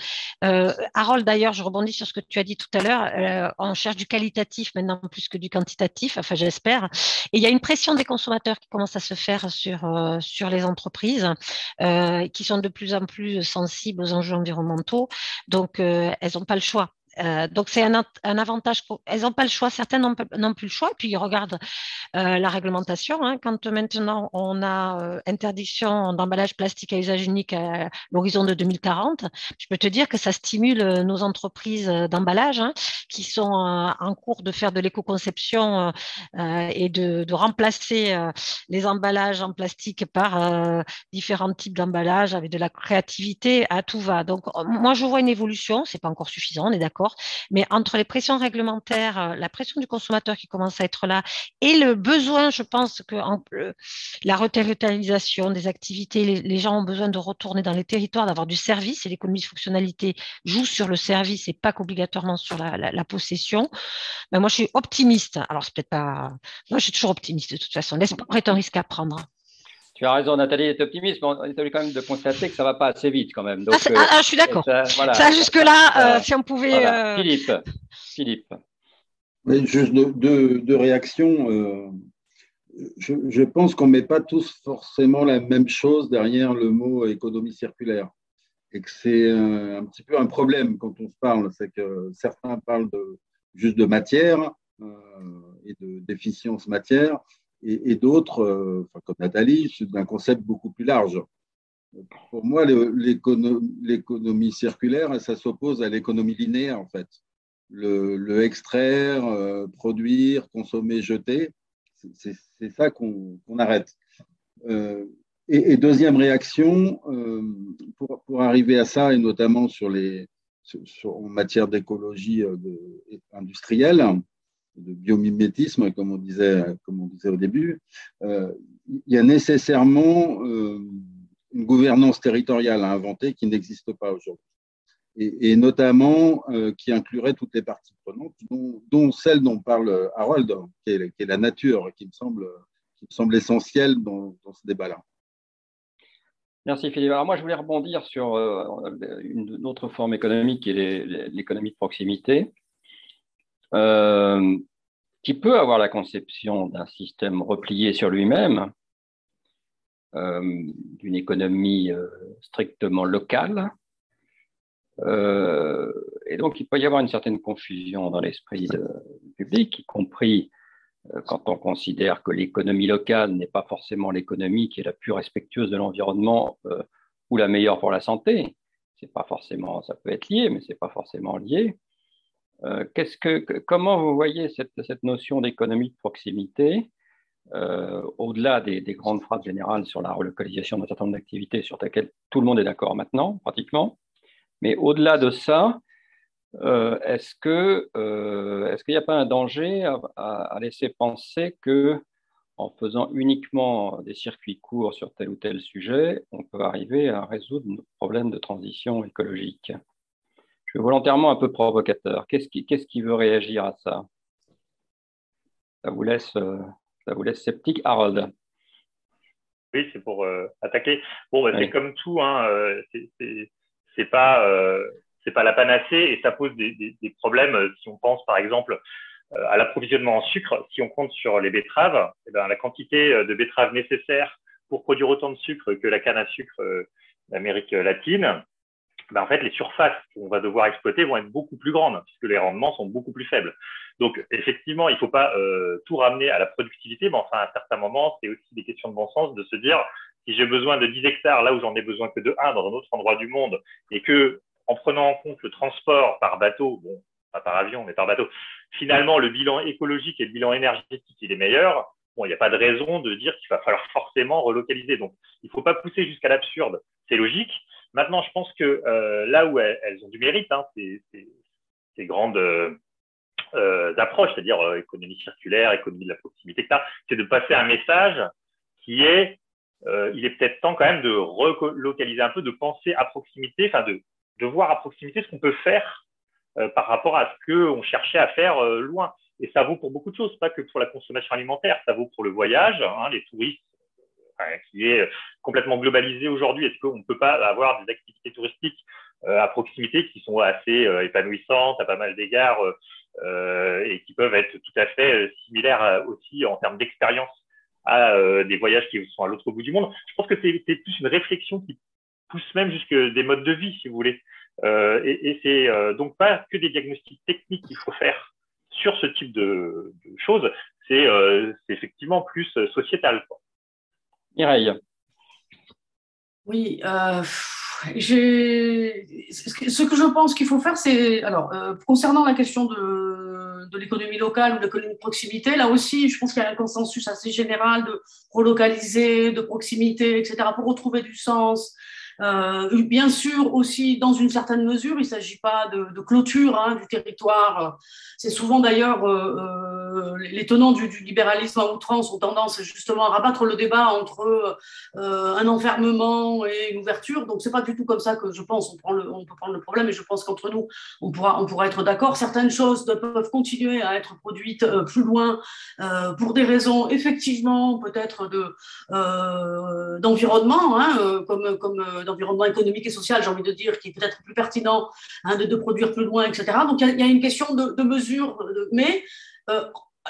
euh, Harold, d'ailleurs, je rebondis sur ce que tu as dit tout à l'heure, euh, on cherche du qualitatif maintenant plus que du quantitatif, enfin, j'espère. Et il y a une pression des consommateurs qui commence à se faire sur, euh, sur les entreprises, qui sont de plus en plus sensibles aux enjeux environnementaux donc, euh, elles n'ont pas le choix. Euh, donc c'est un, avantage. Pour, elles n'ont pas le choix, certaines n'ont plus le choix. Et puis ils regardent euh, la réglementation. Hein, quand maintenant on a euh, interdiction d'emballage plastique à usage unique à l'horizon de 2040, je peux te dire que ça stimule nos entreprises d'emballage hein, qui sont en cours de faire de l'éco-conception et de, de remplacer les emballages en plastique par différents types d'emballages avec de la créativité à tout va. Donc moi je vois une évolution. C'est pas encore suffisant, on est d'accord mais entre les pressions réglementaires, euh, la pression du consommateur qui commence à être là et le besoin, je pense que la reterritorialisation des activités, les, gens ont besoin de retourner dans les territoires, d'avoir du service et l'économie de fonctionnalité joue sur le service et pas qu'obligatoirement sur la, possession. Mais moi, je suis optimiste. Alors, c'est peut-être pas. Moi, je suis toujours optimiste de toute façon. L'espoir est un risque à prendre. Tu as raison, Nathalie est optimiste, mais on est quand même de constater que ça ne va pas assez vite quand même. Donc, ah, ah, ah je suis d'accord. Ça, jusque-là, euh, si on pouvait. Euh, Philippe. Philippe. Mais juste deux, réactions. Euh, je, je, pense qu'on ne met pas tous forcément la même chose derrière le mot économie circulaire. Et que c'est un, petit peu un problème quand on se parle. C'est que certains parlent de, juste de matière et d'efficience matière, et, d'autres, comme Nathalie, d'un concept beaucoup plus large. Pour moi, l'économie circulaire, ça s'oppose à l'économie linéaire, en fait. Le, extraire, produire, consommer, jeter, c'est ça qu'on arrête. Et, deuxième réaction, euh, pour, arriver à ça, et notamment sur les, en matière d'écologie euh, industrielle, de biomimétisme, comme on disait, comme on disait au début, euh, il y a nécessairement une gouvernance territoriale à inventer qui n'existe pas aujourd'hui. Et, notamment qui inclurait toutes les parties prenantes, dont, celle dont parle Harold, qui est, qui est, la nature, qui me semble, essentielle dans, dans ce débat-là. Merci Philippe. Alors moi, je voulais rebondir sur euh, une autre forme économique qui est l'économie de proximité, euh, qui peut avoir la conception d'un système replié sur lui-même, euh, d'une économie strictement locale. et donc, il peut y avoir une certaine confusion dans l'esprit public, y compris euh, quand on considère que l'économie locale n'est pas forcément l'économie qui est la plus respectueuse de l'environnement euh, ou la meilleure pour la santé. C'est pas forcément, ça peut être lié, mais c'est pas forcément lié. Euh, comment vous voyez cette, cette notion d'économie de proximité au-delà des, des, grandes phrases générales sur la relocalisation d'un certain nombre d'activités sur lesquelles tout le monde est d'accord maintenant, pratiquement, mais au-delà de ça, euh, est-ce euh, qu'il n'y a pas un danger à, laisser penser que en faisant uniquement des circuits courts sur tel ou tel sujet, on peut arriver à résoudre nos problèmes de transition écologique? Je suis volontairement un peu provocateur. Qu'est-ce qui, qu'est-ce qui veut réagir à ça? Ça vous, laisse, euh, ça vous laisse sceptique, Harold? Oui, c'est pour attaquer. Bon, bah, c'est comme tout, hein, c'est pas pas la panacée et ça pose des, des, des, problèmes euh, si on pense par exemple euh, à l'approvisionnement en sucre. Si on compte sur les betteraves, eh ben, la quantité euh, de betteraves nécessaire pour produire autant de sucre que la canne à sucre d'Amérique latine, ben, en fait, les surfaces qu'on va devoir exploiter vont être beaucoup plus grandes puisque les rendements sont beaucoup plus faibles. Donc, effectivement, il ne faut pas euh, tout ramener à la productivité, mais enfin, à un certain moment, c'est aussi des questions de bon sens de se dire si j'ai besoin de 10 hectares là où j'en ai besoin que de 1 dans un autre endroit du monde et que en prenant en compte le transport par bateau, bon, pas par avion, mais par bateau, finalement, le bilan écologique et le bilan énergétique, il est meilleur. Bon, il n'y a pas de raison de dire qu'il va falloir forcément relocaliser. Donc, il ne faut pas pousser jusqu'à l'absurde. C'est logique. Maintenant, je pense que euh, là où elles, ont du mérite, hein, ces, grandes euh, euh, approches, c'est-à-dire économie circulaire, économie de la proximité, c'est de passer un message qui est, il est peut-être temps quand même de relocaliser un peu, de penser à proximité, enfin de voir à proximité ce qu'on peut faire euh, par rapport à ce qu'on cherchait à faire euh, loin. Et ça vaut pour beaucoup de choses, pas que pour la consommation alimentaire, ça vaut pour le voyage, hein, les touristes, qui est complètement globalisé aujourd'hui. Est-ce qu'on ne peut pas avoir des activités touristiques euh, à proximité qui sont assez épanouissantes à pas mal d'égards et qui peuvent être tout à fait similaires aussi en termes d'expérience à des voyages qui sont à l'autre bout du monde? Je pense que c'est plus une réflexion qui pousse même jusque des modes de vie, si vous voulez. Euh, et, et c'est euh, donc pas que des diagnostics techniques qu'il faut faire sur ce type de, choses, c'est euh, effectivement plus sociétal. Mireille. Oui, ce que je pense qu'il faut faire, c'est alors concernant la question de, de l'économie locale ou de l'économie de proximité, là aussi, je pense qu'il y a un consensus assez général de relocaliser, de proximité, etc., pour retrouver du sens, euh, bien sûr, aussi, dans une certaine mesure, il ne s'agit pas de, de clôture hein, du territoire. C'est souvent d'ailleurs euh, euh, les tenants du, libéralisme à outrance ont tendance justement à rabattre le débat entre euh, un enfermement et une ouverture. Donc, c'est pas du tout comme ça que je pense on, peut prendre le problème. Et je pense qu'entre nous, on pourra, on pourra être d'accord. Certaines choses peuvent continuer à être produites plus loin pour des raisons effectivement peut-être de d'environnement, hein, comme comme d'environnement économique et social, j'ai envie de dire, qui est peut-être plus pertinent hein, de, produire plus loin, etc. Donc, il y, a une question de, mesure, mais euh,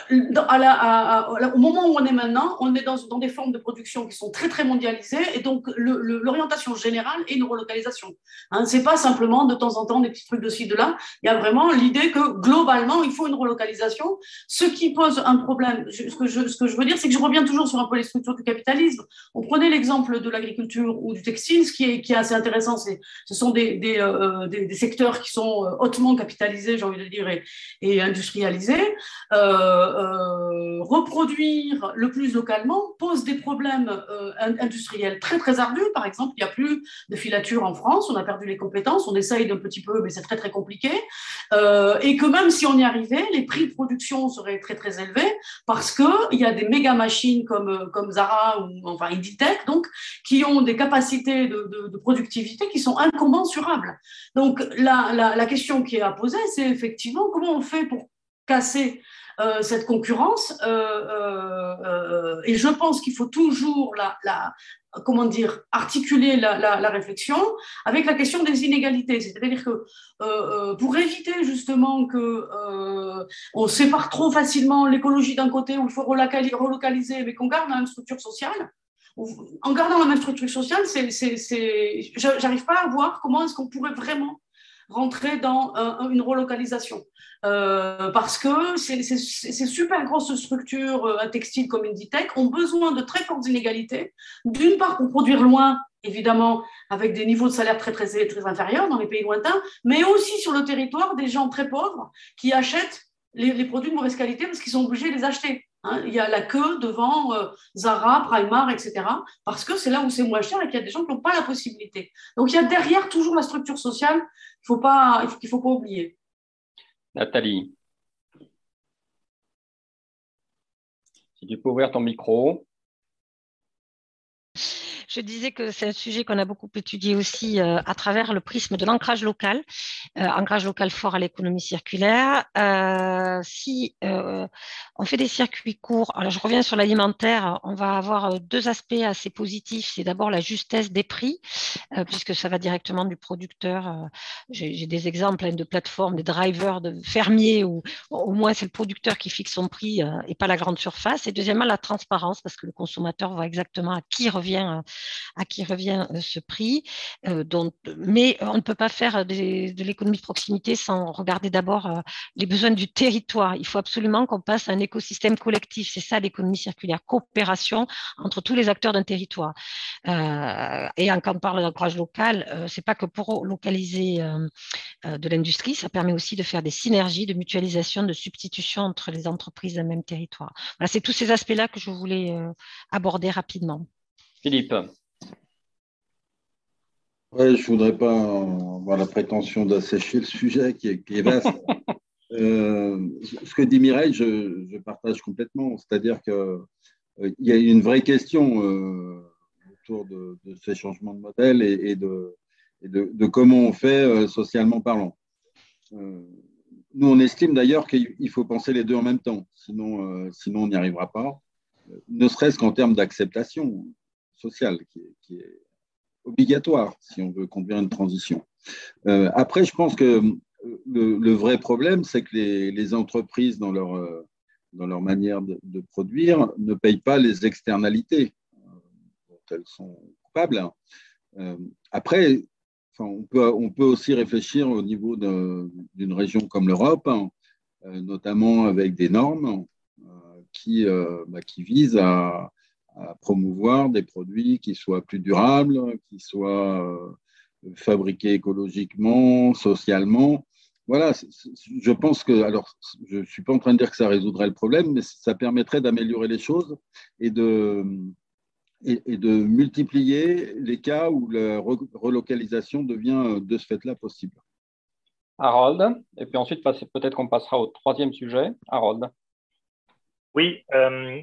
au moment où on est maintenant, on est dans, des formes de production qui sont très très mondialisées et donc l'orientation générale est une relocalisation. Hein, c'est pas simplement de temps en temps des petits trucs de ci de là. Il y a vraiment l'idée que globalement il faut une relocalisation. Ce qui pose un problème. ce, que je, veux dire, c'est que je reviens toujours sur un peu les structures du capitalisme. On prenait l'exemple de l'agriculture ou du textile, ce qui est, assez intéressant, ce sont euh, des, secteurs qui sont euh, hautement capitalisés, j'ai envie de dire, et, et industrialisés. Euh, euh, reproduire le plus localement pose des problèmes euh, industriels très très ardus. Par exemple, il n'y a plus de filature en France, on a perdu les compétences, on essaye d'un petit peu, mais c'est très très compliqué. Euh, et que même si on y arrivait, les prix de production seraient très très élevés parce qu'il y a des méga machines comme, comme Zara ou enfin Inditech, donc, qui ont des capacités de, productivité qui sont incommensurables. Donc la, la question qui est à poser, c'est effectivement comment on fait pour casser euh, cette concurrence. Euh, euh, et je pense qu'il faut toujours la, comment dire, articuler la, réflexion avec la question des inégalités. C'est-à-dire que pour éviter justement que euh, on sépare trop facilement l'écologie d'un côté où il faut relocaliser, mais qu'on garde la même structure sociale. En gardant la même structure sociale, j'arrive pas à voir comment est-ce qu'on pourrait vraiment rentrer dans une relocalisation. Euh, parce que ces, super grosses structures euh, textiles comme Inditech ont besoin de très fortes inégalités. D'une part, pour produire loin, évidemment, avec des niveaux de salaire très, très, très inférieurs dans les pays lointains, mais aussi sur le territoire des gens très pauvres qui achètent les, produits de mauvaise qualité parce qu'ils sont obligés de les acheter. Hein. il y a la queue devant euh, Zara, Primark, etc. Parce que c'est là où c'est moins cher et qu'il y a des gens qui n'ont pas la possibilité. Donc il y a derrière toujours la structure sociale qu'il ne faut, faut pas oublier. Nathalie. Si tu peux ouvrir ton micro. Je disais que c'est un sujet qu'on a beaucoup étudié aussi euh, à travers le prisme de l'ancrage local, euh, ancrage local fort à l'économie circulaire. Euh, si on fait des circuits courts, alors je reviens sur l'alimentaire, on va avoir deux aspects assez positifs. C'est d'abord la justesse des prix, puisque ça va directement du producteur. J'ai des exemples hein, de plateformes, des drivers, de fermiers, où au moins c'est le producteur qui fixe son prix et pas la grande surface. Et deuxièmement, la transparence, parce que le consommateur voit exactement à qui revient à qui revient euh, ce prix. Euh, mais on ne peut pas faire de l'économie de proximité sans regarder d'abord euh, les besoins du territoire. Il faut absolument qu'on passe à un écosystème collectif. C'est ça l'économie circulaire, coopération entre tous les acteurs d'un territoire. et quand on parle d'ancrage local, c'est pas que pour localiser de l'industrie, ça permet aussi de faire des synergies, de mutualisation, de substitution entre les entreprises d'un même territoire. Voilà, c'est tous ces aspects-là que je voulais aborder rapidement. Philippe. Ouais, je ne voudrais pas avoir la prétention d'assécher le sujet qui est, vaste. Euh, ce que dit Mireille, je, partage complètement. C'est-à-dire qu'il euh, y a une vraie question euh, autour de, ces changements de modèle et, de, de, comment on fait socialement parlant. nous, on estime d'ailleurs qu'il faut penser les deux en même temps, sinon, sinon on n'y arrivera pas, ne serait-ce qu'en termes d'acceptation sociale qui est, obligatoire si on veut conduire une transition. Euh, après, je pense que euh, le, vrai problème, c'est que les, entreprises, dans leur, euh, dans leur manière de, produire, ne payent pas les externalités dont elles sont coupables. après, on, peut, on peut aussi réfléchir au niveau d'une région comme l'Europe, hein, notamment avec des normes qui, bah, qui visent à, à promouvoir des produits qui soient plus durables, qui soient euh, fabriqués écologiquement, socialement. Voilà, je pense que, alors, je ne suis pas en train de dire que ça résoudrait le problème, mais ça permettrait d'améliorer les choses et de, et, de multiplier les cas où la relocalisation devient euh, de ce fait-là possible. Harold, et puis ensuite peut-être qu'on passera au troisième sujet. Harold. Oui, euh,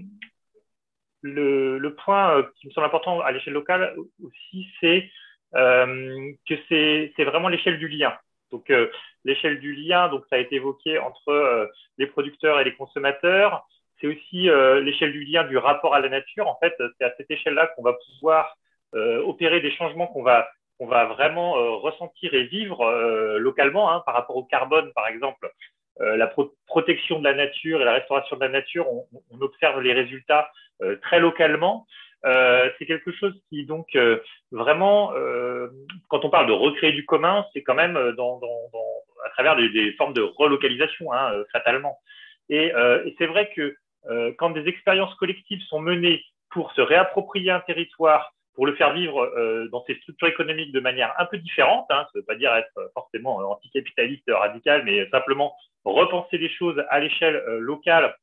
le, point euh, qui me semble important à l'échelle locale aussi, c'est euh, que c'est vraiment l'échelle du lien. Donc, euh, l'échelle du lien, donc ça a été évoqué entre les producteurs et les consommateurs. C'est aussi l'échelle du lien du rapport à la nature. En fait, c'est à cette échelle-là qu'on va pouvoir opérer des changements qu'on va qu'on va vraiment ressentir et vivre localement, hein, par rapport au carbone, par exemple. La protection de la nature et la restauration de la nature, on, observe les résultats très localement. c'est quelque chose qui donc vraiment, quand on parle de recréer du commun, c'est quand même dans, à travers des, formes de relocalisation, hein, fatalement. Et, et c'est vrai que quand des expériences collectives sont menées pour se réapproprier un territoire, pour le faire vivre euh, dans ses structures économiques de manière un peu différente. Hein, ça ne veut pas dire être forcément anticapitaliste radical, mais simplement repenser les choses à l'échelle euh, locale.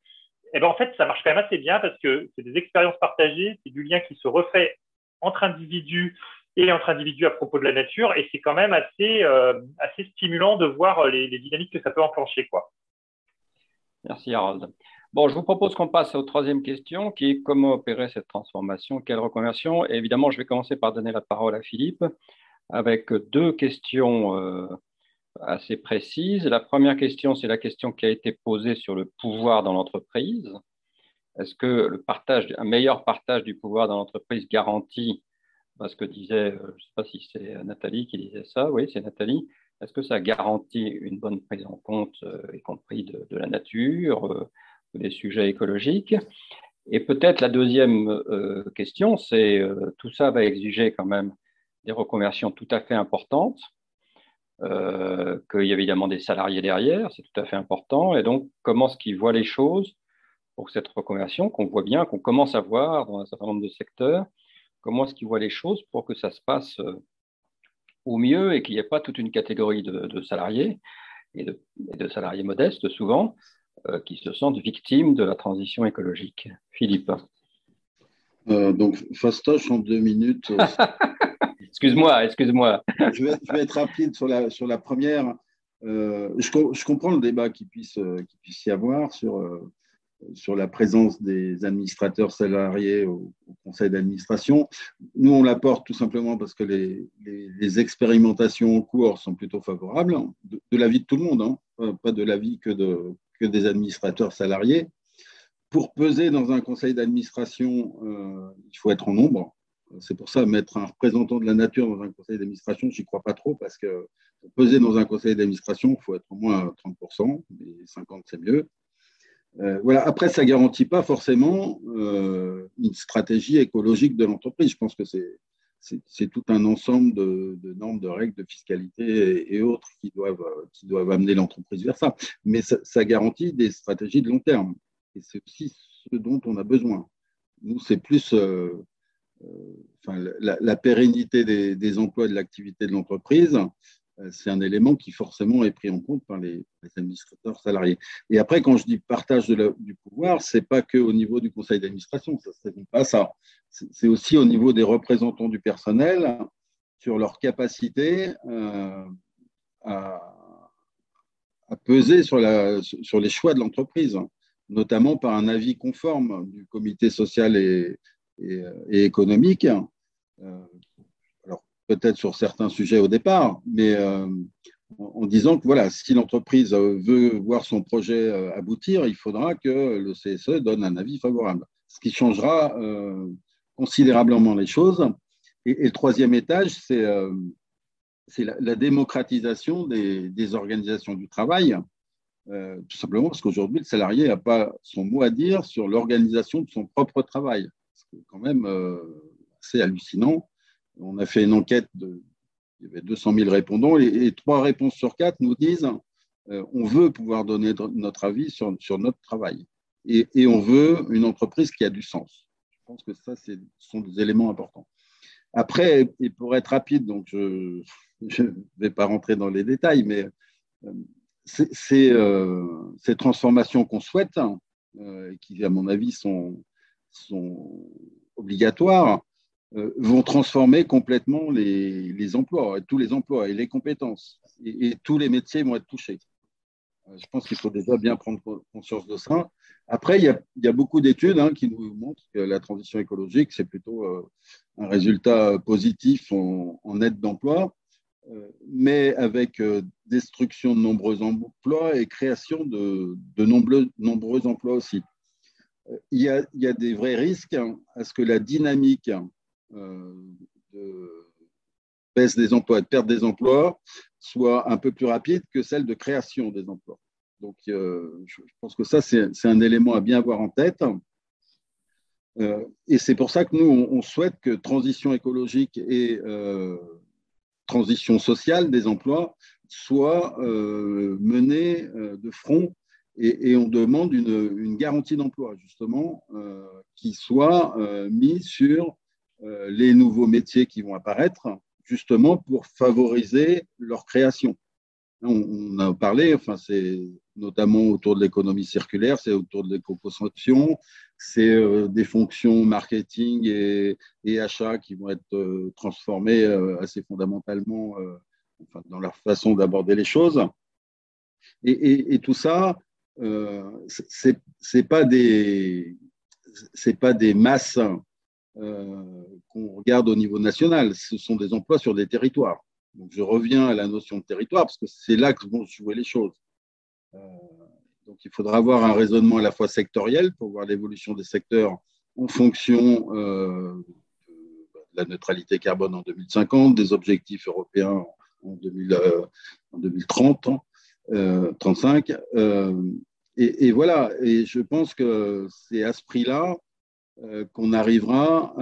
Et eh ben en fait, ça marche quand même assez bien parce que c'est des expériences partagées, c'est du lien qui se refait entre individus et entre individus à propos de la nature, et c'est quand même assez, euh, assez stimulant de voir les, les, dynamiques que ça peut enclencher. Quoi. Merci Harold. Bon, je vous propose qu'on passe aux troisième question, qui est comment opérer cette transformation, quelle reconversion. Évidemment, je vais commencer par donner la parole à Philippe avec deux questions euh, assez précises. La première question, c'est la question qui a été posée sur le pouvoir dans l'entreprise. Est-ce que le partage, un meilleur partage du pouvoir dans l'entreprise garantit, parce que disait, euh, je ne sais pas si c'est Nathalie qui disait ça, oui, c'est Nathalie, est-ce que ça garantit une bonne prise en compte, euh, y compris de la nature des sujets écologiques. Et peut-être la deuxième euh, question, c'est euh, tout ça va exiger quand même des reconversions tout à fait importantes, euh, qu'il y a évidemment des salariés derrière, c'est tout à fait important. Et donc, comment est-ce qu'ils voient les choses pour cette reconversion, qu'on voit bien, qu'on commence à voir dans un certain nombre de secteurs, comment est-ce qu'ils voient les choses pour que ça se passe au mieux et qu'il n'y ait pas toute une catégorie de, salariés et de, salariés modestes souvent qui se sentent victimes de la transition écologique. Philippe. Euh, donc, fastoche en deux minutes. excuse-moi, excuse-moi. je, vais, être rapide sur la, sur la première. Euh, je, je, comprends le débat qui puisse, qui puisse y avoir sur, sur la présence des administrateurs salariés au, conseil d'administration. Nous, on l'apporte tout simplement parce que les, les, expérimentations en cours sont plutôt favorables, de, l'avis de tout le monde, hein, pas de l'avis que de, que des administrateurs salariés. Pour peser dans un conseil d'administration, euh, il faut être en nombre. C'est pour ça, mettre un représentant de la nature dans un conseil d'administration, je n'y crois pas trop, parce que peser dans un conseil d'administration, il faut être au moins 30%, mais 50% c'est mieux. Euh, voilà. Après, ça ne garantit pas forcément euh, une stratégie écologique de l'entreprise. Je pense que c'est c'est tout un ensemble de, normes, de règles, de fiscalité et, autres qui doivent, qui doivent amener l'entreprise vers ça. Mais ça, garantit des stratégies de long terme. Et c'est aussi ce dont on a besoin. Nous, c'est plus euh, euh, la, pérennité des, des, emplois de l'activité de l'entreprise euh, c'est un élément qui forcément est pris en compte par les, administrateurs salariés. Et après, quand je dis partage du pouvoir, c'est pas que au niveau du conseil d'administration, ça n'est pas ça. C'est aussi au niveau des représentants du personnel sur leur capacité euh, à, peser sur, les choix de l'entreprise, notamment par un avis conforme du comité social et, économique. Euh, peut-être sur certains sujets au départ, mais euh, en, disant que voilà, si l'entreprise veut voir son projet euh, aboutir, il faudra que le CSE donne un avis favorable, ce qui changera euh, considérablement les choses. Et, le troisième étage, c'est la, démocratisation des, organisations du travail, tout simplement parce qu'aujourd'hui, le salarié n'a pas son mot à dire sur l'organisation de son propre travail. C'est quand même assez hallucinant on a fait une enquête, de, il y avait 200 000 répondants, et, trois réponses sur quatre nous disent euh, on veut pouvoir donner notre avis sur, notre travail. Et, on veut une entreprise qui a du sens. Je pense que ça, ce sont des éléments importants. Après, et pour être rapide, donc je ne vais pas rentrer dans les détails, mais euh, c'est euh, ces transformations qu'on souhaite, hein, qui, à mon avis, sont, obligatoires, vont transformer complètement les, emplois, tous les emplois et les compétences. Et, tous les métiers vont être touchés. Euh, je pense qu'il faut déjà bien prendre conscience de ça. Après, il y a, beaucoup d'études hein, qui nous montrent que la transition écologique, c'est plutôt euh, un résultat positif en, aide d'emploi, mais avec destruction de nombreux emplois et création de, nombreux, nombreux, emplois aussi. Il y, a, des vrais risques à ce que la dynamique euh, de baisse des emplois, de perte des emplois, soit un peu plus rapide que celle de création des emplois. donc, je pense que ça, c'est un élément à bien avoir en tête. et c'est pour ça que nous, on, souhaite que transition écologique et transition sociale des emplois soient menées de front et, on demande une, garantie d'emploi, justement, euh, qui soit euh, mise sur euh, les nouveaux métiers qui vont apparaître, justement pour favoriser leur création. On, a parlé, enfin, c'est notamment autour de l'économie circulaire, c'est autour de l'éco-conception, c'est des fonctions marketing et, et, achat qui vont être transformées assez fondamentalement dans leur façon d'aborder les choses. Et, tout ça, euh, c'est c'est pas pas des masses euh, qu'on regarde au niveau national, ce sont des emplois sur des territoires. Donc je reviens à la notion de territoire parce que c'est là que vont jouer les choses. Euh, donc il faudra avoir un raisonnement à la fois sectoriel pour voir l'évolution des secteurs en fonction euh, de la neutralité carbone en 2050, des objectifs européens en, 2000, euh, en 2030 euh, 35. Euh, et, voilà, et je pense que c'est à ce prix-là euh, qu'on arrivera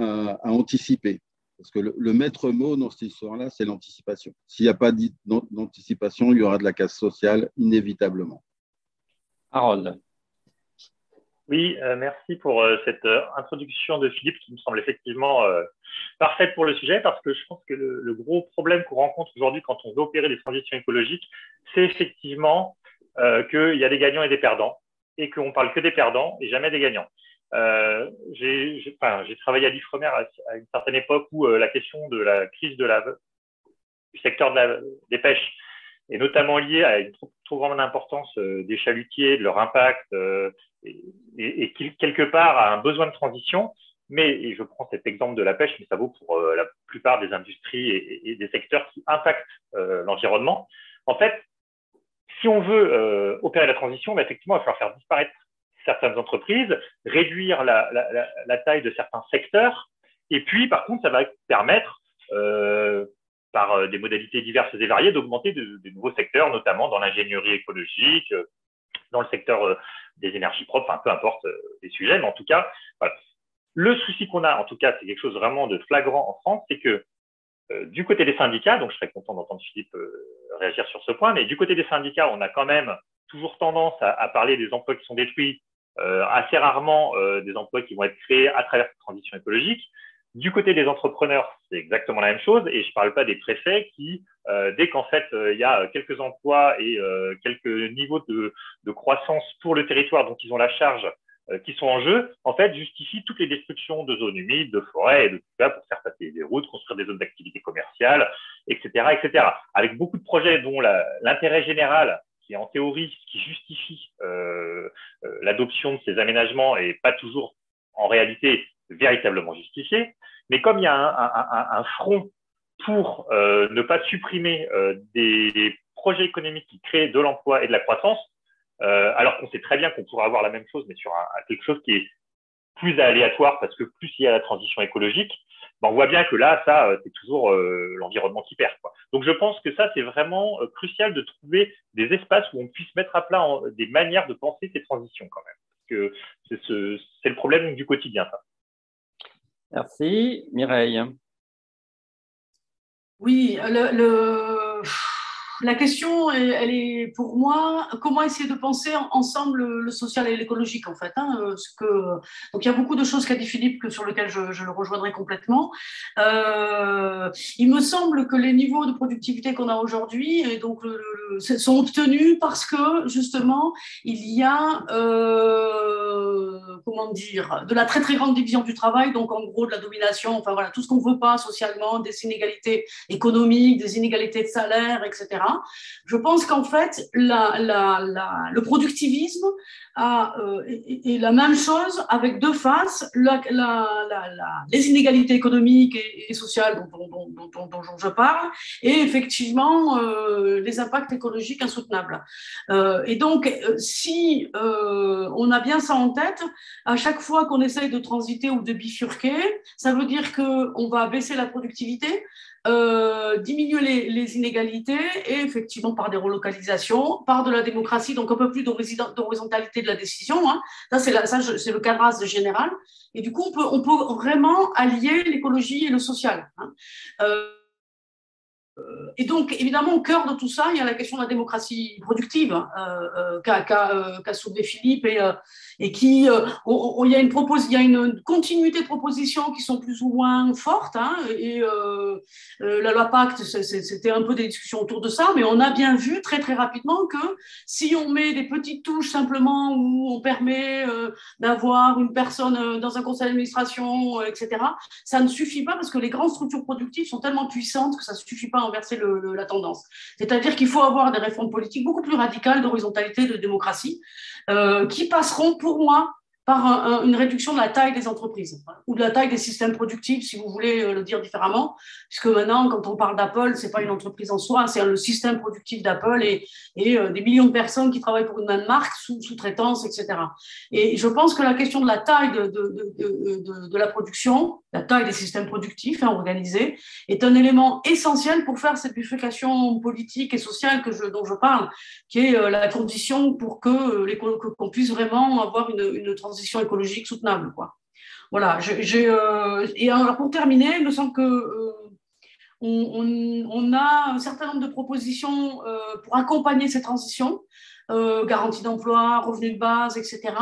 à, anticiper. Parce que le, maître mot dans cette histoire-là, c'est l'anticipation. S'il n'y a pas d'anticipation, il y aura de la casse sociale inévitablement. Harold. Oui, merci pour cette introduction de Philippe qui me semble effectivement parfaite pour le sujet parce que je pense que le, gros problème qu'on rencontre aujourd'hui quand on veut opérer des transitions écologiques, c'est effectivement euh, qu'il y a des gagnants et des perdants et qu'on parle que des perdants et jamais des gagnants. Euh, j'ai travaillé à l'IFREMER à, une certaine époque où euh, la question de la crise de la, du secteur des pêches est notamment liée à une trop, grande importance euh, des chalutiers, de leur impact et, et, quelque part à un besoin de transition. Mais, et je prends cet exemple de la pêche, mais ça vaut pour la plupart des industries et, des secteurs qui impactent l'environnement. En fait, si on veut opérer la transition, bah, effectivement, il va falloir faire disparaître certaines entreprises, réduire la, taille de certains secteurs, et puis, par contre, ça va permettre, euh, par euh, des modalités diverses et variées, d'augmenter de, nouveaux secteurs, notamment dans l'ingénierie écologique, euh, dans le secteur des énergies propres, enfin, peu importe les sujets, mais en tout cas. Le souci qu'on a, en tout cas, c'est quelque chose vraiment de flagrant en France, c'est que du côté des syndicats, donc je serais content d'entendre Philippe réagir sur ce point, mais du côté des syndicats, on a quand même toujours tendance à, parler des emplois qui sont détruits, assez rarement euh, des emplois qui vont être créés à travers cette transition écologique. Du côté des entrepreneurs, c'est exactement la même chose, et je ne parle pas des préfets qui, euh, dès qu'en fait il y a quelques emplois et quelques niveaux de, de, croissance pour le territoire dont ils ont la charge euh, qui sont en jeu, en fait, justifient toutes les destructions de zones humides, de forêts, et de tout ça pour faire passer des routes, construire des zones d'activité commerciale, etc., etc. Avec beaucoup de projets dont l'intérêt général, qui est en théorie ce qui justifie euh, euh, l'adoption de ces aménagements, et pas toujours en réalité véritablement justifié. Mais comme il y a un, front pour euh, ne pas supprimer des projets économiques qui créent de l'emploi et de la croissance, alors qu'on sait très bien qu'on pourrait avoir la même chose, mais sur quelque chose qui est plus aléatoire, parce que plus il y a la transition écologique, ben on voit bien que là, ça, euh, c'est toujours euh, l'environnement qui perd. Quoi. Donc je pense que ça, c'est vraiment euh, crucial de trouver des espaces où on puisse mettre à plat en, des manières de penser ces transitions quand même. Parce que c'est ce, le problème du quotidien, ça. Merci. Mireille. Oui, le, le la question, elle, est pour moi, comment essayer de penser ensemble le social et l'écologique, en fait. Hein, euh, donc, il y a beaucoup de choses qu'a dit Philippe que, sur lesquelles je, le rejoindrai complètement. Euh, il me semble que les niveaux de productivité qu'on a aujourd'hui sont obtenus parce que, justement, il y a, euh, comment dire, de la très, très grande division du travail, donc, en gros, de la domination, enfin, voilà, tout ce qu'on ne veut pas socialement, des inégalités économiques, des inégalités de salaire, etc. Je pense qu'en fait, le productivisme euh, est, la même chose avec deux faces, les inégalités économiques et, sociales dont, dont, je parle, et effectivement euh, les impacts écologiques insoutenables. Euh, et donc, si on a bien ça en tête, à chaque fois qu'on essaye de transiter ou de bifurquer, ça veut dire qu'on va baisser la productivité, euh, diminuer les, inégalités et effectivement par des relocalisations, par de la démocratie, donc un peu plus d'horizontalité de la décision. Hein. Ça, c'est le cadrage général. Et du coup, on peut, on peut vraiment allier l'écologie et le social. Hein. Euh, et donc, évidemment, au cœur de tout ça, il y a la question de la démocratie productive hein, euh, qu'a soulevé Philippe et, qui, euh, il, y a une continuité de propositions qui sont plus ou moins fortes. Hein, et euh, euh, la loi Pacte, c'était un peu des discussions autour de ça, mais on a bien vu très très rapidement que si on met des petites touches simplement où on permet d'avoir une personne dans un conseil d'administration, etc., ça ne suffit pas parce que les grandes structures productives sont tellement puissantes que ça ne suffit pas le, la tendance. C'est-à-dire qu'il faut avoir des réformes politiques beaucoup plus radicales d'horizontalité, de démocratie, qui passeront pour moi par une réduction de la taille des entreprises ou de la taille des systèmes productifs, si vous voulez euh, le dire différemment, puisque maintenant, quand on parle d'Apple, c'est pas une entreprise en soi, c'est le système productif d'Apple et, euh, des millions de personnes qui travaillent pour une même marque, sous, sous-traitance, etc. Et je pense que la question de la taille de la production, la taille des systèmes productifs hein, organisés, est un élément essentiel pour faire cette bifurcation politique et sociale dont je parle, qui est euh, la condition pour que les qu'on puisse vraiment avoir une, transition écologique soutenable. Voilà, euh, et alors pour terminer, il me semble que euh, a un certain nombre de propositions euh, pour accompagner cette transition, garantie d'emploi, revenus de base, etc.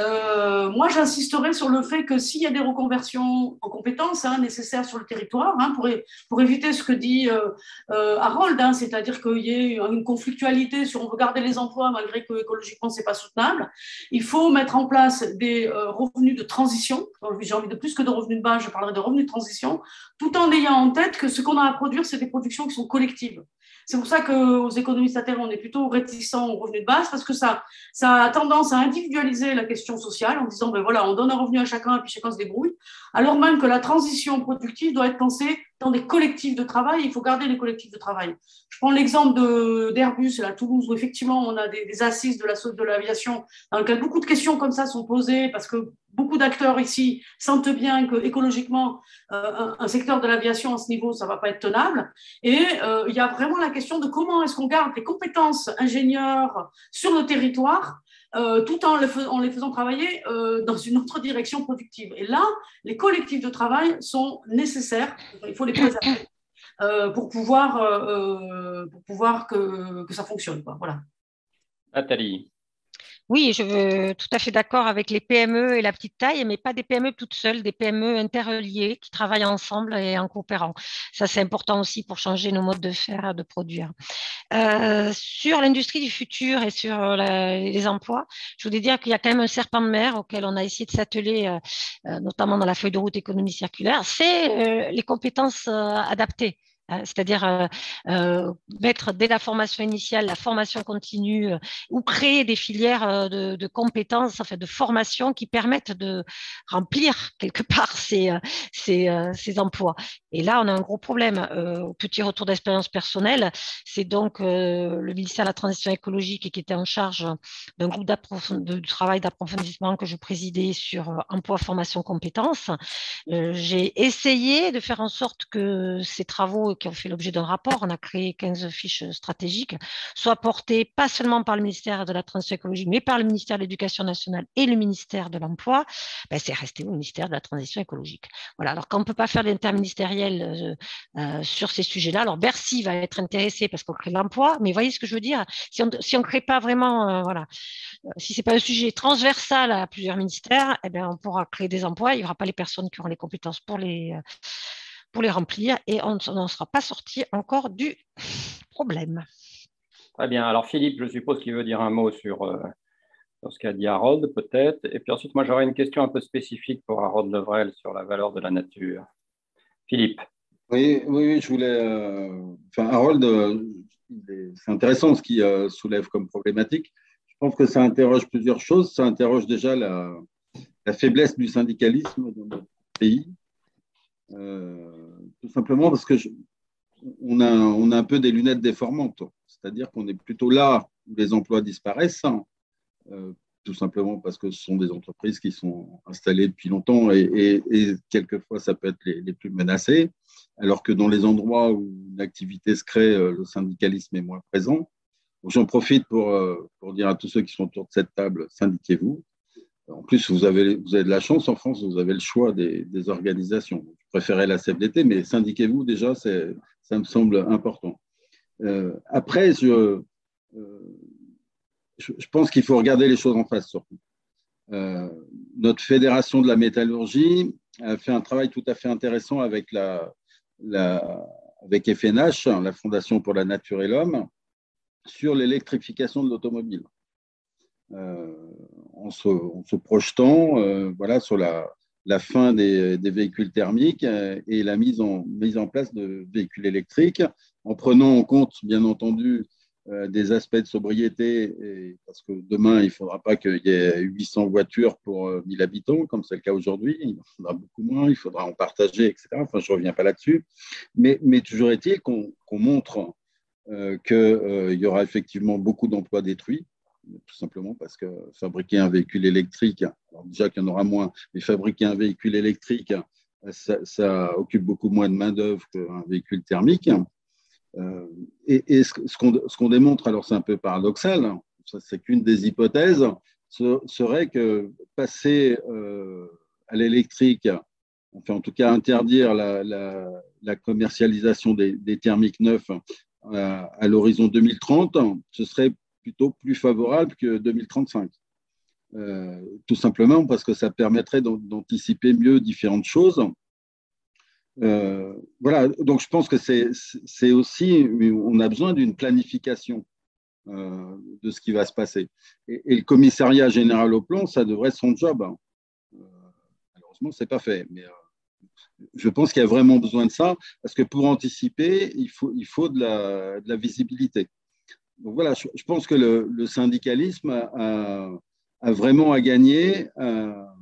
Euh, moi, j'insisterai sur le fait que s'il y a des reconversions en compétences hein, nécessaires sur le territoire, hein, pour, éviter ce que dit euh, euh, Harold, hein, c'est-à-dire qu'il y ait une conflictualité sur on veut garder les emplois malgré que écologiquement c'est pas soutenable, il faut mettre en place des revenus de transition. J'ai envie de plus que de revenus de base, je parlerai de revenus de transition, tout en ayant en tête que ce qu'on a à produire, c'est des productions qui sont collectives. C'est pour ça qu'aux économistes à terre, on est plutôt réticents aux revenus de base parce que ça, ça a tendance à individualiser la question sociale en disant, ben voilà, on donne un revenu à chacun et puis chacun se débrouille, alors même que la transition productive doit être pensée dans des collectifs de travail. Il faut garder les collectifs de travail. Je prends l'exemple d'Airbus à Toulouse où effectivement on a des, assises de l'aviation la, dans lesquelles beaucoup de questions comme ça sont posées parce que beaucoup d'acteurs ici sentent bien que écologiquement, euh, un, secteur de l'aviation à ce niveau, ça va pas être tenable. Et euh, il y a vraiment la question de comment est-ce qu'on garde les compétences ingénieurs sur le territoire euh, tout en, les faisant travailler dans une autre direction productive. Et là, les collectifs de travail sont nécessaires, il faut les préserver pour pouvoir, pour pouvoir que, ça fonctionne. Voilà. Nathalie. Oui, je veux tout à fait d'accord avec les PME et la petite taille, mais pas des PME toutes seules, des PME interreliées qui travaillent ensemble et en coopérant. Ça, c'est important aussi pour changer nos modes de faire, de produire. Euh, sur l'industrie du futur et sur euh, les emplois, je voulais dire qu'il y a quand même un serpent de mer auquel on a essayé de s'atteler, euh, notamment dans la feuille de route économie circulaire, c'est les compétences adaptées. Euh, c'est-à-dire euh, euh, mettre dès la formation initiale, la formation continue, ou créer des filières de, compétences, en fait, de formation qui permettent de remplir quelque part ces, ces, ces emplois. Et là, on a un gros problème. petit retour d'expérience personnelle, c'est donc le ministère de la Transition écologique qui était en charge d'un groupe de travail d'approfondissement que je présidais sur emploi, formation, compétences. J'ai essayé de faire en sorte que ces travaux qui ont fait l'objet d'un rapport, on a créé 15 fiches stratégiques, soient portées pas seulement par le ministère de la Transition écologique, mais par le ministère de l'Éducation nationale et le ministère de l'Emploi, ben, c'est resté au ministère de la Transition écologique. Voilà, alors quand on ne peut pas faire l'interministériel euh, euh, sur ces sujets-là, alors Bercy va être intéressé parce qu'on crée l'emploi, mais voyez ce que je veux dire. Si on si ne crée pas vraiment, euh, voilà, si ce n'est pas un sujet transversal à plusieurs ministères, eh bien, on pourra créer des emplois, il n'y aura pas les personnes qui auront les compétences pour les pour les remplir et on n'en sera pas sorti encore du problème. Très bien. Alors Philippe, je suppose qu'il veut dire un mot sur, euh, ce qu'a dit Harold, peut-être. Et puis ensuite, moi, j'aurais une question un peu spécifique pour Harold Levrel sur la valeur de la nature. Philippe. Oui, oui, je voulais. Euh, enfin, Harold, euh, c'est intéressant ce qu'il soulève comme problématique. Je pense que ça interroge plusieurs choses. Ça interroge déjà la, la faiblesse du syndicalisme dans notre pays euh, tout simplement parce que on, a, un peu des lunettes déformantes. C'est-à-dire qu'on est plutôt là où les emplois disparaissent, hein, euh, tout simplement parce que ce sont des entreprises qui sont installées depuis longtemps et, quelquefois ça peut être les, plus menacées. alors que dans les endroits où une activité se crée, le syndicalisme est moins présent. J'en profite pour, pour dire à tous ceux qui sont autour de cette table, syndiquez-vous. En plus, vous avez, de la chance en France, vous avez le choix des organisations. Je préférais la CFDT, mais syndiquez-vous déjà, ça me semble important. Euh, après, je, euh, je, pense qu'il faut regarder les choses en face surtout. Euh, notre fédération de la métallurgie a fait un travail tout à fait intéressant avec, la, la, avec FNH, la Fondation pour la Nature et l'Homme, sur l'électrification de l'automobile. en, se, en, se, projetant voilà, sur la, la fin des, véhicules thermiques et la mise en, mise en place de véhicules électriques en prenant en compte, bien entendu, euh, des aspects de sobriété, parce que demain, il ne faudra pas qu'il y ait 800 voitures pour 1000 euh, habitants, comme c'est le cas aujourd'hui. Il en faudra beaucoup moins, il faudra en partager, etc. Enfin, je ne reviens pas là-dessus. Mais, toujours est-il qu'on montre euh, qu'il y aura effectivement beaucoup d'emplois détruits, tout simplement parce que fabriquer un véhicule électrique, alors déjà qu'il y en aura moins, mais fabriquer un véhicule électrique, ça, ça occupe beaucoup moins de main-d'œuvre qu'un véhicule thermique. Euh, et, ce, qu'on démontre, alors c'est un peu paradoxal, hein, c'est qu'une des hypothèses serait que passer euh, à l'électrique, enfin en tout cas interdire la, commercialisation des, thermiques neufs euh, à, l'horizon 2030, ce serait plutôt plus favorable que 2035. tout simplement parce que ça permettrait d'anticiper mieux différentes choses euh, voilà, donc je pense que c'est aussi, on a besoin d'une planification euh, de ce qui va se passer. Et, le commissariat général au plan, ça devrait être son job. Hein. Euh, malheureusement, ce n'est pas fait. Mais je pense qu'il y a vraiment besoin de ça, parce que pour anticiper, il faut, il faut de la visibilité. Voilà, je, pense que le, syndicalisme a, vraiment à gagner à,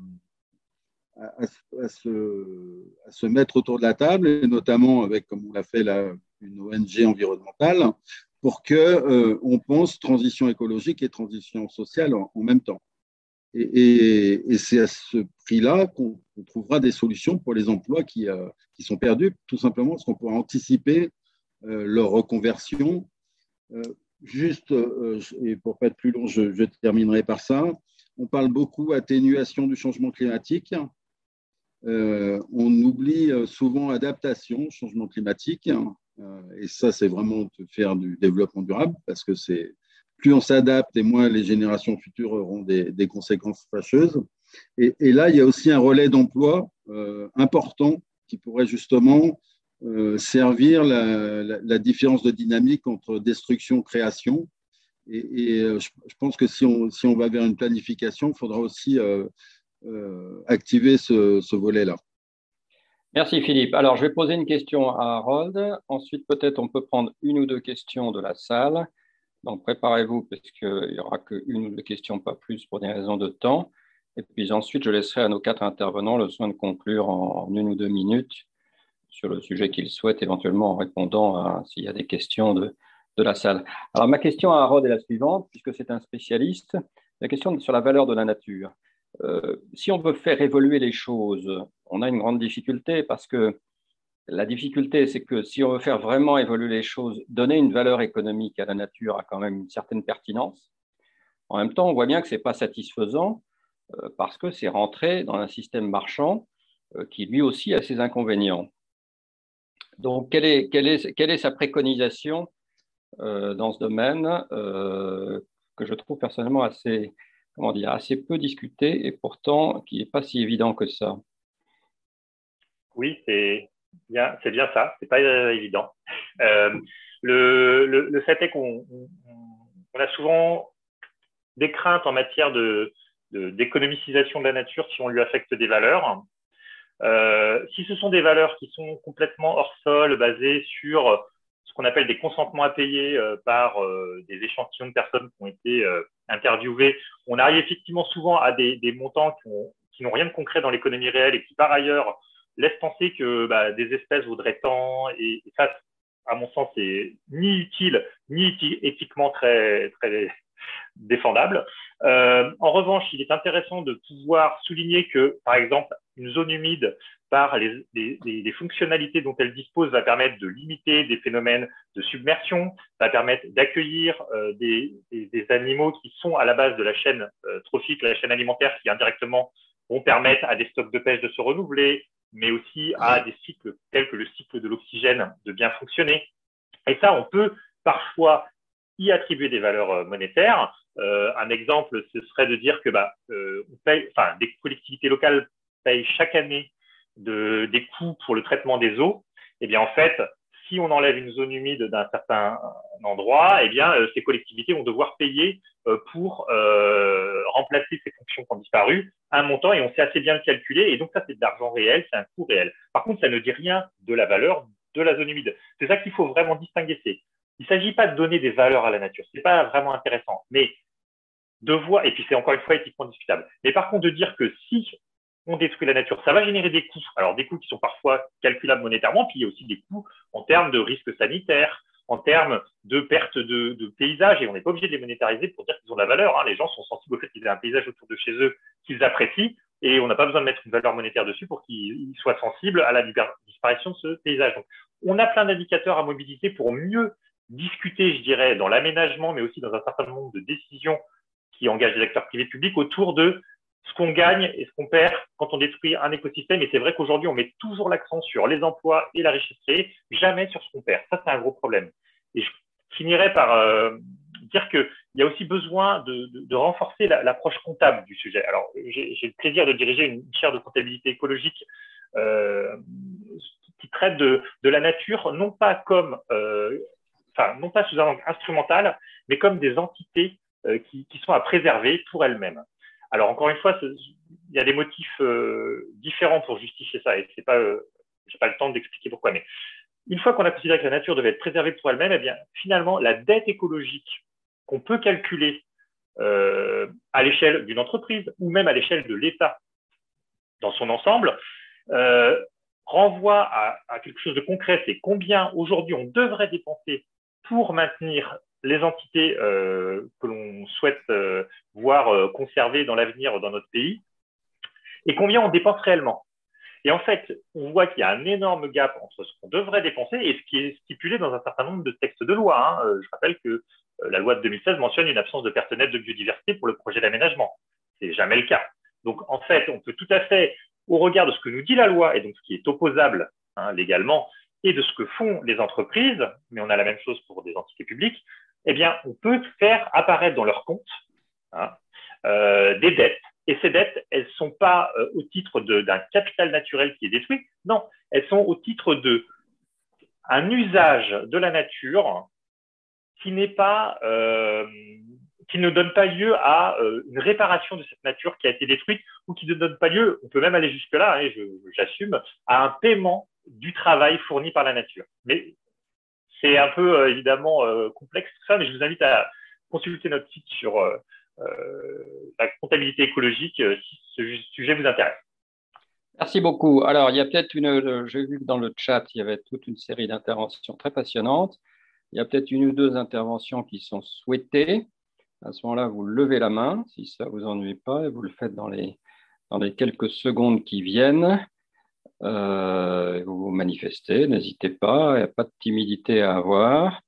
se, mettre autour de la table, et notamment avec, comme on l'a fait une ONG environnementale, pour qu'on euh, pense transition écologique et transition sociale en, même temps. Et, c'est à ce prix-là qu'on trouvera des solutions pour les emplois qui, euh, qui sont perdus, tout simplement parce qu'on pourra anticiper euh, leur reconversion. Juste, et pour pas être plus long, je, terminerai par ça. On parle beaucoup atténuation du changement climatique. Euh, on oublie euh, souvent adaptation, changement climatique. Euh, et ça, c'est vraiment de faire du développement durable parce que c'est plus on s'adapte et moins les générations futures auront des, conséquences fâcheuses. Et, là, il y a aussi un relais d'emploi important qui pourrait justement servir la, différence de dynamique entre destruction et. Et, je, pense que si on, si on va vers une planification, il faudra aussi euh, activer ce, volet-là. Merci Philippe. Alors, je vais poser une question à Harold. Ensuite, peut-être on peut prendre une ou deux questions de la salle. Donc, préparez-vous parce qu'il n'y aura qu'une ou deux questions, pas plus, pour des raisons de temps. Et puis ensuite, je laisserai à nos quatre intervenants le soin de conclure en, une ou deux minutes sur le sujet qu'ils souhaitent, éventuellement en répondant s'il y a des questions de, de la salle. Alors, ma question à Harold est la suivante, puisque c'est un spécialiste. La question sur la valeur de la nature. Euh, si on veut faire évoluer les choses, on a une grande difficulté parce que la difficulté, c'est que si on veut faire vraiment évoluer les choses, donner une valeur économique à la nature a quand même une certaine pertinence. En même temps, on voit bien que ce n'est pas satisfaisant euh, parce que c'est rentré dans un système marchand euh, qui lui aussi a ses inconvénients. Donc, quelle est, sa préconisation dans ce domaine que je trouve personnellement assez, comment dire, assez peu discuté et pourtant qui n'est pas si évident que ça? Oui, c'est bien, c'est bien ça, c'est pas euh, évident. Euh, le, le, fait est qu'on on a souvent des craintes en matière de, d'économicisation de, la nature si on lui affecte des valeurs. Euh, si ce sont des valeurs qui sont complètement hors sol, basées sur ce qu'on appelle des consentements à payer euh, par euh, des échantillons de personnes qui ont été euh, interviewées. On arrive effectivement souvent à des, des montants qui n'ont rien de concret dans l'économie réelle et qui, par ailleurs, laissent penser que bah, des espèces vaudraient tant. Et, et, ça, à mon sens, c'est ni utile, ni éthiquement très, très, défendable. Euh, en revanche, il est intéressant de pouvoir souligner que, par exemple, une zone humide, par les, fonctionnalités dont elle dispose, va permettre de limiter des phénomènes de submersion, va permettre d'accueillir euh, des, des, animaux qui sont à la base de la chaîne euh, trophique, la chaîne alimentaire, qui indirectement vont permettre à des stocks de pêche de se renouveler, mais aussi à des cycles tels que le cycle de l'oxygène de bien fonctionner. Et ça, on peut parfois y attribuer des valeurs euh, monétaires. Euh, un exemple, ce serait de dire que bah, euh, enfin, des collectivités locales payent chaque année de, des coûts pour le traitement des eaux. Eh bien, en fait, si on enlève une zone humide d'un certain endroit, eh bien, ces collectivités vont devoir payer pour remplacer ces fonctions qui ont disparu un montant et on sait assez bien le calculer. Et donc, ça, c'est de l'argent réel, c'est un coût réel. Par contre, ça ne dit rien de la valeur de la zone humide. C'est ça qu'il faut vraiment distinguer. Il ne s'agit pas de donner des valeurs à la nature. Ce n'est pas vraiment intéressant. Mais de voir, et puis c'est encore une fois éthiquement discutable. Mais par contre, de dire que si on détruit la nature, ça va générer des coûts. Alors, des coûts qui sont parfois calculables monétairement, puis il y a aussi des coûts en termes de risques sanitaires, en termes de perte de, de paysages, et on n'est pas obligé de les monétariser pour dire qu'ils ont de la valeur. Hein. Les gens sont sensibles au fait qu'ils aient un paysage autour de chez eux qu'ils apprécient, et on n'a pas besoin de mettre une valeur monétaire dessus pour qu'ils soient sensibles à la disparition de ce paysage. Donc, on a plein d'indicateurs à mobiliser pour mieux discuter, je dirais, dans l'aménagement, mais aussi dans un certain nombre de décisions qui engagent les acteurs privés publics autour de ce qu'on gagne et ce qu'on perd quand on détruit un écosystème. Et c'est vrai qu'aujourd'hui, on met toujours l'accent sur les emplois et la richesse créée, jamais sur ce qu'on perd. Ça, c'est un gros problème. Et je finirai par euh, dire qu'il y a aussi besoin de, renforcer l'approche comptable du sujet. Alors, j'ai le plaisir de diriger une chaire de comptabilité écologique euh, qui traite de, de, la nature, non pas comme euh, enfin, non pas sous un angle instrumental, mais comme des entités euh, qui, sont à préserver pour elles-mêmes. Alors, encore une fois, il y a des motifs euh, différents pour justifier ça, et c'est pas, euh, j'ai pas le temps d'expliquer pourquoi, mais une fois qu'on a considéré que la nature devait être préservée pour elle-même, eh bien, finalement, la dette écologique qu'on peut calculer à l'échelle d'une entreprise ou même à l'échelle de l'État dans son ensemble, renvoie à, à, quelque chose de concret. C'est combien aujourd'hui on devrait dépenser pour maintenir les entités euh, que l'on souhaite euh, voir euh, conservées dans l'avenir dans notre pays et combien on dépense réellement. Et en fait, on voit qu'il y a un énorme gap entre ce qu'on devrait dépenser et ce qui est stipulé dans un certain nombre de textes de loi. Hein. Je rappelle que la loi de 2016 mentionne une absence de personnel de biodiversité pour le projet d'aménagement. C'est jamais le cas. Donc, en fait, on peut tout à fait, au regard de ce que nous dit la loi et donc ce qui est opposable hein, légalement, et de ce que font les entreprises, mais on a la même chose pour des entités publiques, eh bien, on peut faire apparaître dans leur compte hein, euh, des dettes. Et ces dettes, elles ne sont pas euh, au titre d'un capital naturel qui est détruit, non, elles sont au titre de un usage de la nature qui n'est pas, euh, qui ne donne pas lieu à euh, une réparation de cette nature qui a été détruite ou qui ne donne pas lieu, on peut même aller jusque là, hein, j'assume, à un paiement du travail fourni par la nature. Mais c'est un peu euh, évidemment euh, complexe tout ça, mais je vous invite à consulter notre site sur la comptabilité écologique si ce sujet vous intéresse. Merci beaucoup. Alors, il y a peut-être une, j'ai vu que dans le chat, il y avait toute une série d'interventions très passionnantes. Il y a peut-être une ou deux interventions qui sont souhaitées. À ce moment-là, vous levez la main si ça ne vous ennuie pas et vous le faites dans les, dans les quelques secondes qui viennent. Euh, vous vous manifestez, n'hésitez pas, il n'y a pas de timidité à avoir.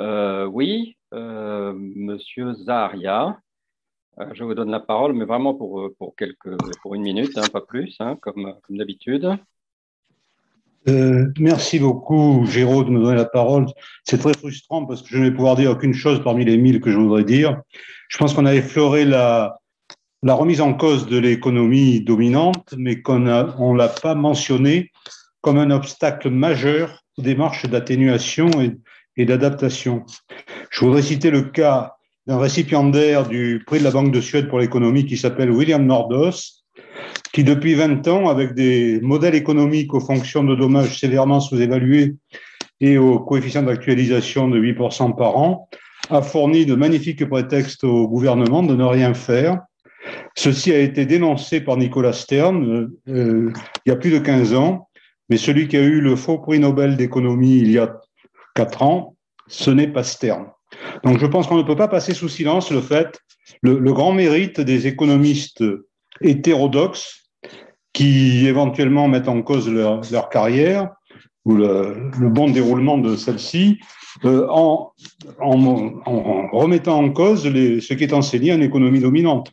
Euh, oui, euh, Monsieur Zaria, euh, je vous donne la parole, mais vraiment pour, pour, quelques, pour une minute, hein, pas plus, hein, comme, comme d'habitude. Euh, merci beaucoup, Géraud, de me donner la parole. C'est très frustrant parce que je ne vais pouvoir dire aucune chose parmi les mille que je voudrais dire. Je pense qu'on a effleuré la, la remise en cause de l'économie dominante, mais qu'on ne l'a pas mentionné comme un obstacle majeur aux démarches d'atténuation et, d'adaptation. Je voudrais citer le cas d'un récipiendaire du prix de la Banque de Suède pour l'économie qui s'appelle William Nordos, qui depuis 20 ans, avec des modèles économiques aux fonctions de dommages sévèrement sous-évalués et au coefficient d'actualisation de 8% par an, a fourni de magnifiques prétextes au gouvernement de ne rien faire Ceci a été dénoncé par Nicolas Stern euh, il y a plus de 15 ans, mais celui qui a eu le faux prix Nobel d'économie il y a 4 ans, ce n'est pas Stern. Donc je pense qu'on ne peut pas passer sous silence le fait, le, grand mérite des économistes hétérodoxes qui éventuellement mettent en cause leur, carrière ou le, bon déroulement de celle-ci euh, en, remettant en cause ce qui est enseigné en économie dominante.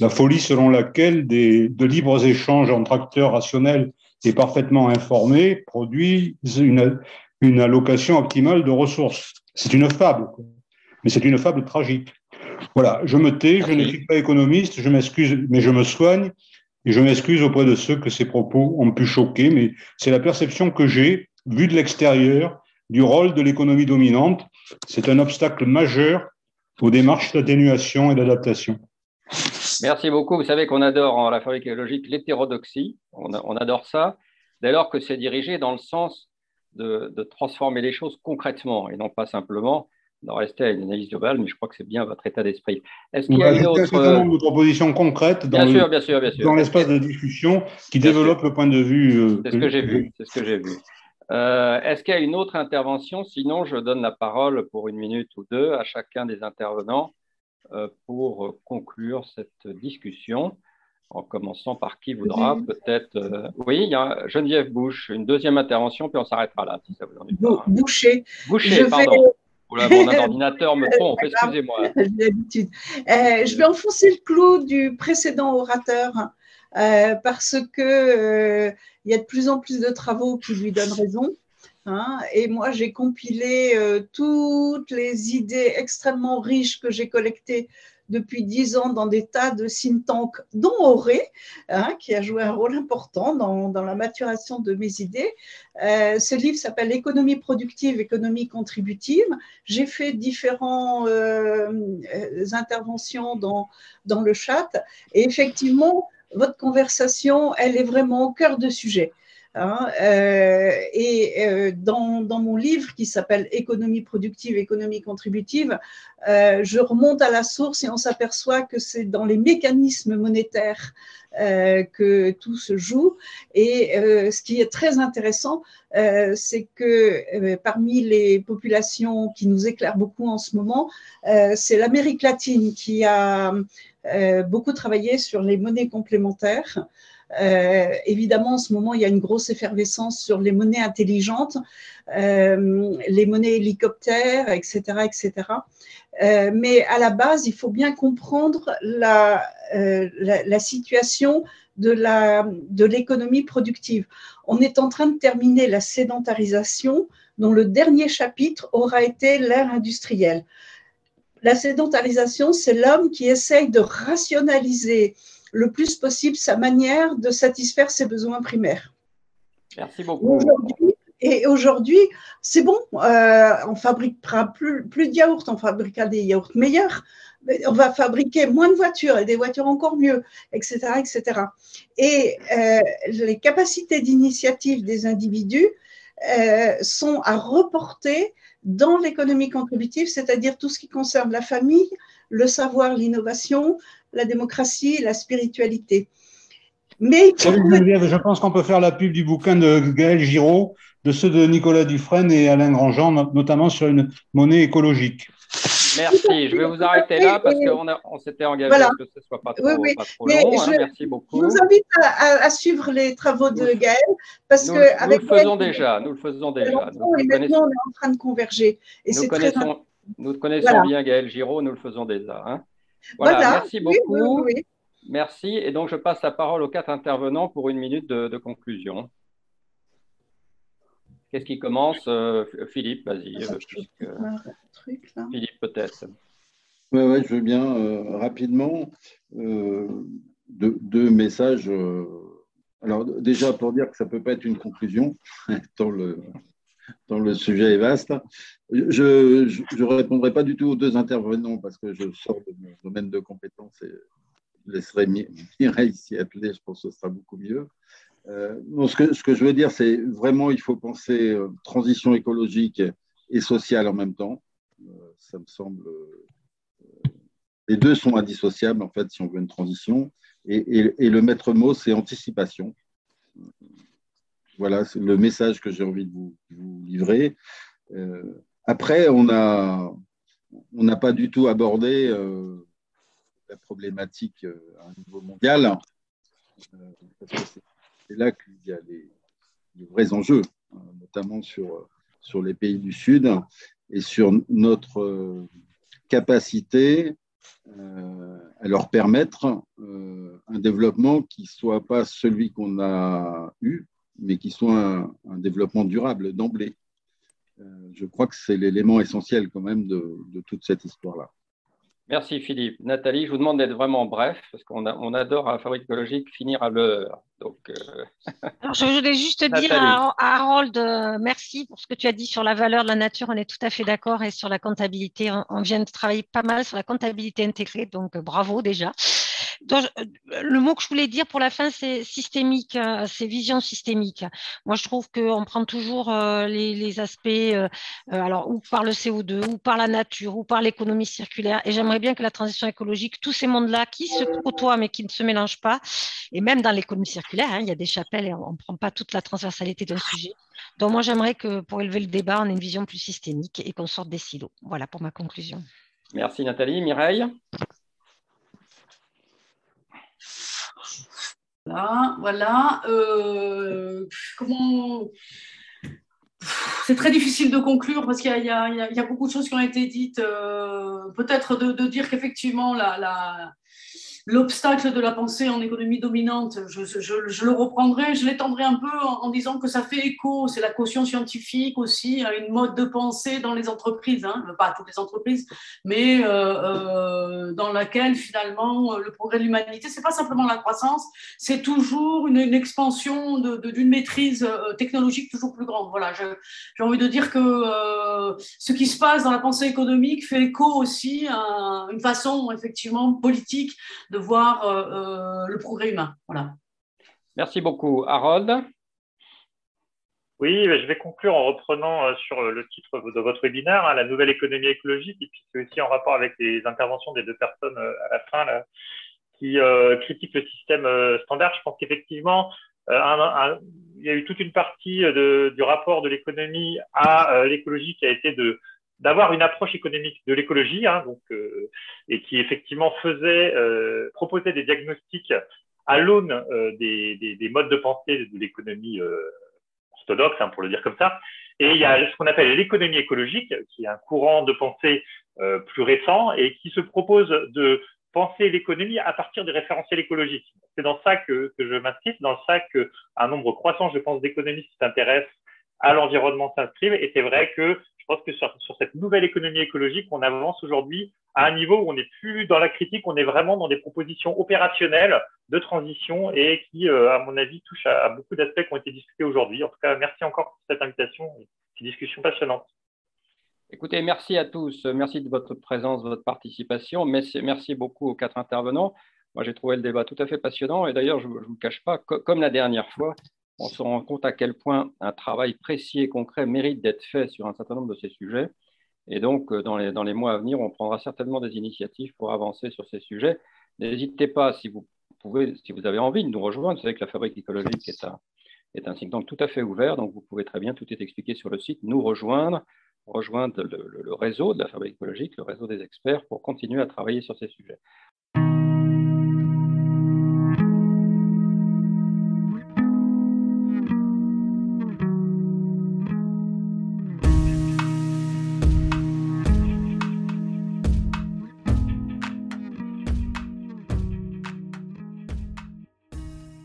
La, folie selon laquelle des, de libres échanges entre acteurs rationnels et parfaitement informés produisent une, une allocation optimale de ressources. C'est une fable, mais c'est une fable tragique. Voilà, je me tais, je ne suis pas économiste, je m'excuse, mais je me soigne et je m'excuse auprès de ceux que ces propos ont pu choquer, mais c'est la perception que j'ai, vue de l'extérieur, du rôle de l'économie dominante. C'est un obstacle majeur aux démarches d'atténuation et d'adaptation. Merci beaucoup. Vous savez qu'on adore en la fabrique écologique l'hétérodoxie. On, on, adore ça, dès lors que c'est dirigé dans le sens de, transformer les choses concrètement et non pas simplement d'en rester à une analyse globale, mais je crois que c'est bien votre état d'esprit. Est-ce qu'il y a une autre... de propositions concrètes dans, l'espace de discussion qui développe le point de vue. Euh, c'est ce que j'ai vu. C'est ce que j'ai vu. Euh, est-ce qu'il y a une autre intervention? Sinon, je donne la parole pour une minute ou deux à chacun des intervenants euh, pour conclure cette discussion en commençant par qui voudra, peut-être. Euh, oui, il y a Geneviève Bouche, une deuxième intervention, puis on s'arrêtera là, si ça vous ennuie pas. Boucher. Boucher, pardon. Mon ordinateur me trompe, excusez-moi. J'ai euh, je vais enfoncer le clou du précédent orateur euh, parce que il y a de plus en plus de travaux qui lui donnent raison. Hein, et moi, j'ai compilé toutes les idées extrêmement riches que j'ai collectées depuis dix ans dans des tas de think tanks, dont Auré, hein, qui a joué un rôle important dans, la maturation de mes idées. Euh, ce livre s'appelle Économie productive, économie contributive. J'ai fait différentes euh, interventions dans, dans le chat et effectivement, votre conversation, elle est vraiment au cœur de sujet. Hein, euh, et euh, dans, mon livre qui s'appelle Économie productive, économie contributive, euh, je remonte à la source et on s'aperçoit que c'est dans les mécanismes monétaires que tout se joue. Et ce qui est très intéressant, c'est que parmi les populations qui nous éclairent beaucoup en ce moment, c'est l'Amérique latine qui a beaucoup travaillé sur les monnaies complémentaires. Euh, évidemment, en ce moment, il y a une grosse effervescence sur les monnaies intelligentes, euh, les monnaies hélicoptères, etc. etc. Euh, mais à la base, il faut bien comprendre la, situation de l'économie productive. On est en train de terminer la sédentarisation dont le dernier chapitre aura été l'ère industrielle. La sédentarisation, c'est l'homme qui essaye de rationaliser le plus possible sa manière de satisfaire ses besoins primaires. Merci beaucoup. et aujourd'hui, c'est bon, euh, on fabriquera plus, plus de yaourts, on fabriquera des yaourts meilleurs, on va fabriquer moins de voitures et des voitures encore mieux, etc. etc. Et euh, les capacités d'initiative des individus euh, sont à reporter dans l'économie contributive, c'est-à-dire tout ce qui concerne la famille, le savoir, l'innovation, la démocratie, la spiritualité. Mais je pense qu'on peut faire la pub du bouquin de Gaël Giraud, de ceux de Nicolas Dufresne et Alain Grandjean, notamment sur une monnaie écologique. Merci. Je vais vous arrêter là parce qu'on on s'était engagé à ce que ce ne soit pas trop, long. Hein. Merci beaucoup. Je vous invite à, suivre les travaux de Gaël parce nous, que nous le faisons déjà. Nous le faisons déjà. Nous, et maintenant, on est en train de converger. Et nous, connaissons, nous connaissons bien Gaël Giraud. Nous le faisons déjà. Hein. Voilà, merci beaucoup. merci. Et donc, je passe la parole aux quatre intervenants pour une minute de, conclusion. Qu'est-ce qui commence euh, Philippe, vas-y. Euh, Philippe, peut-être. Oui, ouais, je veux bien euh, rapidement deux, messages. alors, déjà, pour dire que ça ne peut pas être une conclusion, tant le, tant le sujet est vaste. Je ne répondrai pas du tout aux deux intervenants parce que je sors de mon domaine de compétences et je laisserai Mireille s'y appeler, je pense que ce sera beaucoup mieux. Euh, ce, que, ce, que, je veux dire, c'est vraiment, il faut penser euh, transition écologique et sociale en même temps. Euh, ça me semble. les deux sont indissociables, en fait, si on veut une transition. Et, et le maître mot, c'est anticipation. Voilà, le message que j'ai envie de vous, livrer. Euh, après, on n'a pas du tout abordé la problématique à un niveau mondial, que c'est là qu'il y a les, vrais enjeux, hein, notamment sur, les pays du Sud et sur notre capacité euh, à leur permettre euh, un développement qui ne soit pas celui qu'on a eu, mais qui soit un, développement durable d'emblée. Euh, je crois que c'est l'élément essentiel quand même de toute cette histoire-là. Merci Philippe. Nathalie, je vous demande d'être vraiment bref, parce qu'on on adore à la fabrique écologique finir à l'heure. Donc, euh, je voulais juste dire à, Harold, euh, merci pour ce que tu as dit sur la valeur de la nature. On est tout à fait d'accord. Et sur la comptabilité, on, vient de travailler pas mal sur la comptabilité intégrée. Donc, bravo déjà. Donc, le mot que je voulais dire pour la fin, c'est systémique, c'est vision systémique. Moi, je trouve qu'on prend toujours les, les, aspects, alors ou par le CO2, ou par la nature, ou par l'économie circulaire. Et j'aimerais bien que la transition écologique, tous ces mondes-là qui se côtoient mais qui ne se mélangent pas, et même dans l'économie circulaire, hein, il y a des chapelles et on ne prend pas toute la transversalité d'un sujet. Donc moi, j'aimerais que pour élever le débat, on ait une vision plus systémique et qu'on sorte des silos. Voilà pour ma conclusion. Merci Nathalie. Mireille? Voilà, voilà. Euh, c'est très difficile de conclure parce qu'il y, a beaucoup de choses qui ont été dites. Euh, peut-être de, dire qu'effectivement, la, l'obstacle de la pensée en économie dominante, je, je, le reprendrai, je l'étendrai un peu en, disant que ça fait écho, c'est la caution scientifique aussi, à une mode de pensée dans les entreprises, hein, pas toutes les entreprises, mais euh, euh, dans laquelle finalement le progrès de l'humanité, c'est pas simplement la croissance, c'est toujours une, expansion d'une maîtrise euh, technologique toujours plus grande. Voilà, j'ai envie de dire que euh, ce qui se passe dans la pensée économique fait écho aussi à une façon effectivement politique de voir euh, euh, le progrès humain. Voilà. Merci beaucoup. Harold? Oui, je vais conclure en reprenant euh, sur le titre de votre webinaire, hein, la nouvelle économie écologique, et puis c'est aussi en rapport avec les interventions des deux personnes à la fin là, qui critiquent le système standard. Je pense qu'effectivement, il y a eu toute une partie de, du rapport de l'économie à l'écologie qui a été de d'avoir une approche économique de l'écologie, hein, donc euh, et qui effectivement faisait euh, proposait des diagnostics à l'aune euh, des, des, des, modes de pensée de l'économie euh, orthodoxe, hein, pour le dire comme ça. Et il y a ce qu'on appelle l'économie écologique, qui est un courant de pensée euh, plus récent et qui se propose de penser l'économie à partir des référentiels écologiques. C'est dans ça que, que je m'inscris, dans ça qu'un nombre croissant, je pense, d'économistes s'intéressent à l'environnement s'inscrivent. Et c'est vrai que je pense que sur, cette nouvelle économie écologique, on avance aujourd'hui à un niveau où on n'est plus dans la critique, on est vraiment dans des propositions opérationnelles de transition et qui, euh, à mon avis, touchent à, beaucoup d'aspects qui ont été discutés aujourd'hui. En tout cas, merci encore pour cette invitation et cette discussion passionnante. Écoutez, merci à tous. Merci de votre présence, de votre participation. Merci, merci beaucoup aux quatre intervenants. Moi, j'ai trouvé le débat tout à fait passionnant. Et d'ailleurs, je ne vous cache pas, comme la dernière fois, on se rend compte à quel point un travail précis et concret mérite d'être fait sur un certain nombre de ces sujets. Et donc, euh, dans les, dans les mois à venir, on prendra certainement des initiatives pour avancer sur ces sujets. N'hésitez pas, si vous pouvez, si vous avez envie de nous rejoindre, vous savez que la Fabrique écologique est un, est un think tout à fait ouvert, donc vous pouvez très bien, tout est expliqué sur le site, nous rejoindre, rejoindre le, le réseau de la Fabrique écologique, le réseau des experts, pour continuer à travailler sur ces sujets.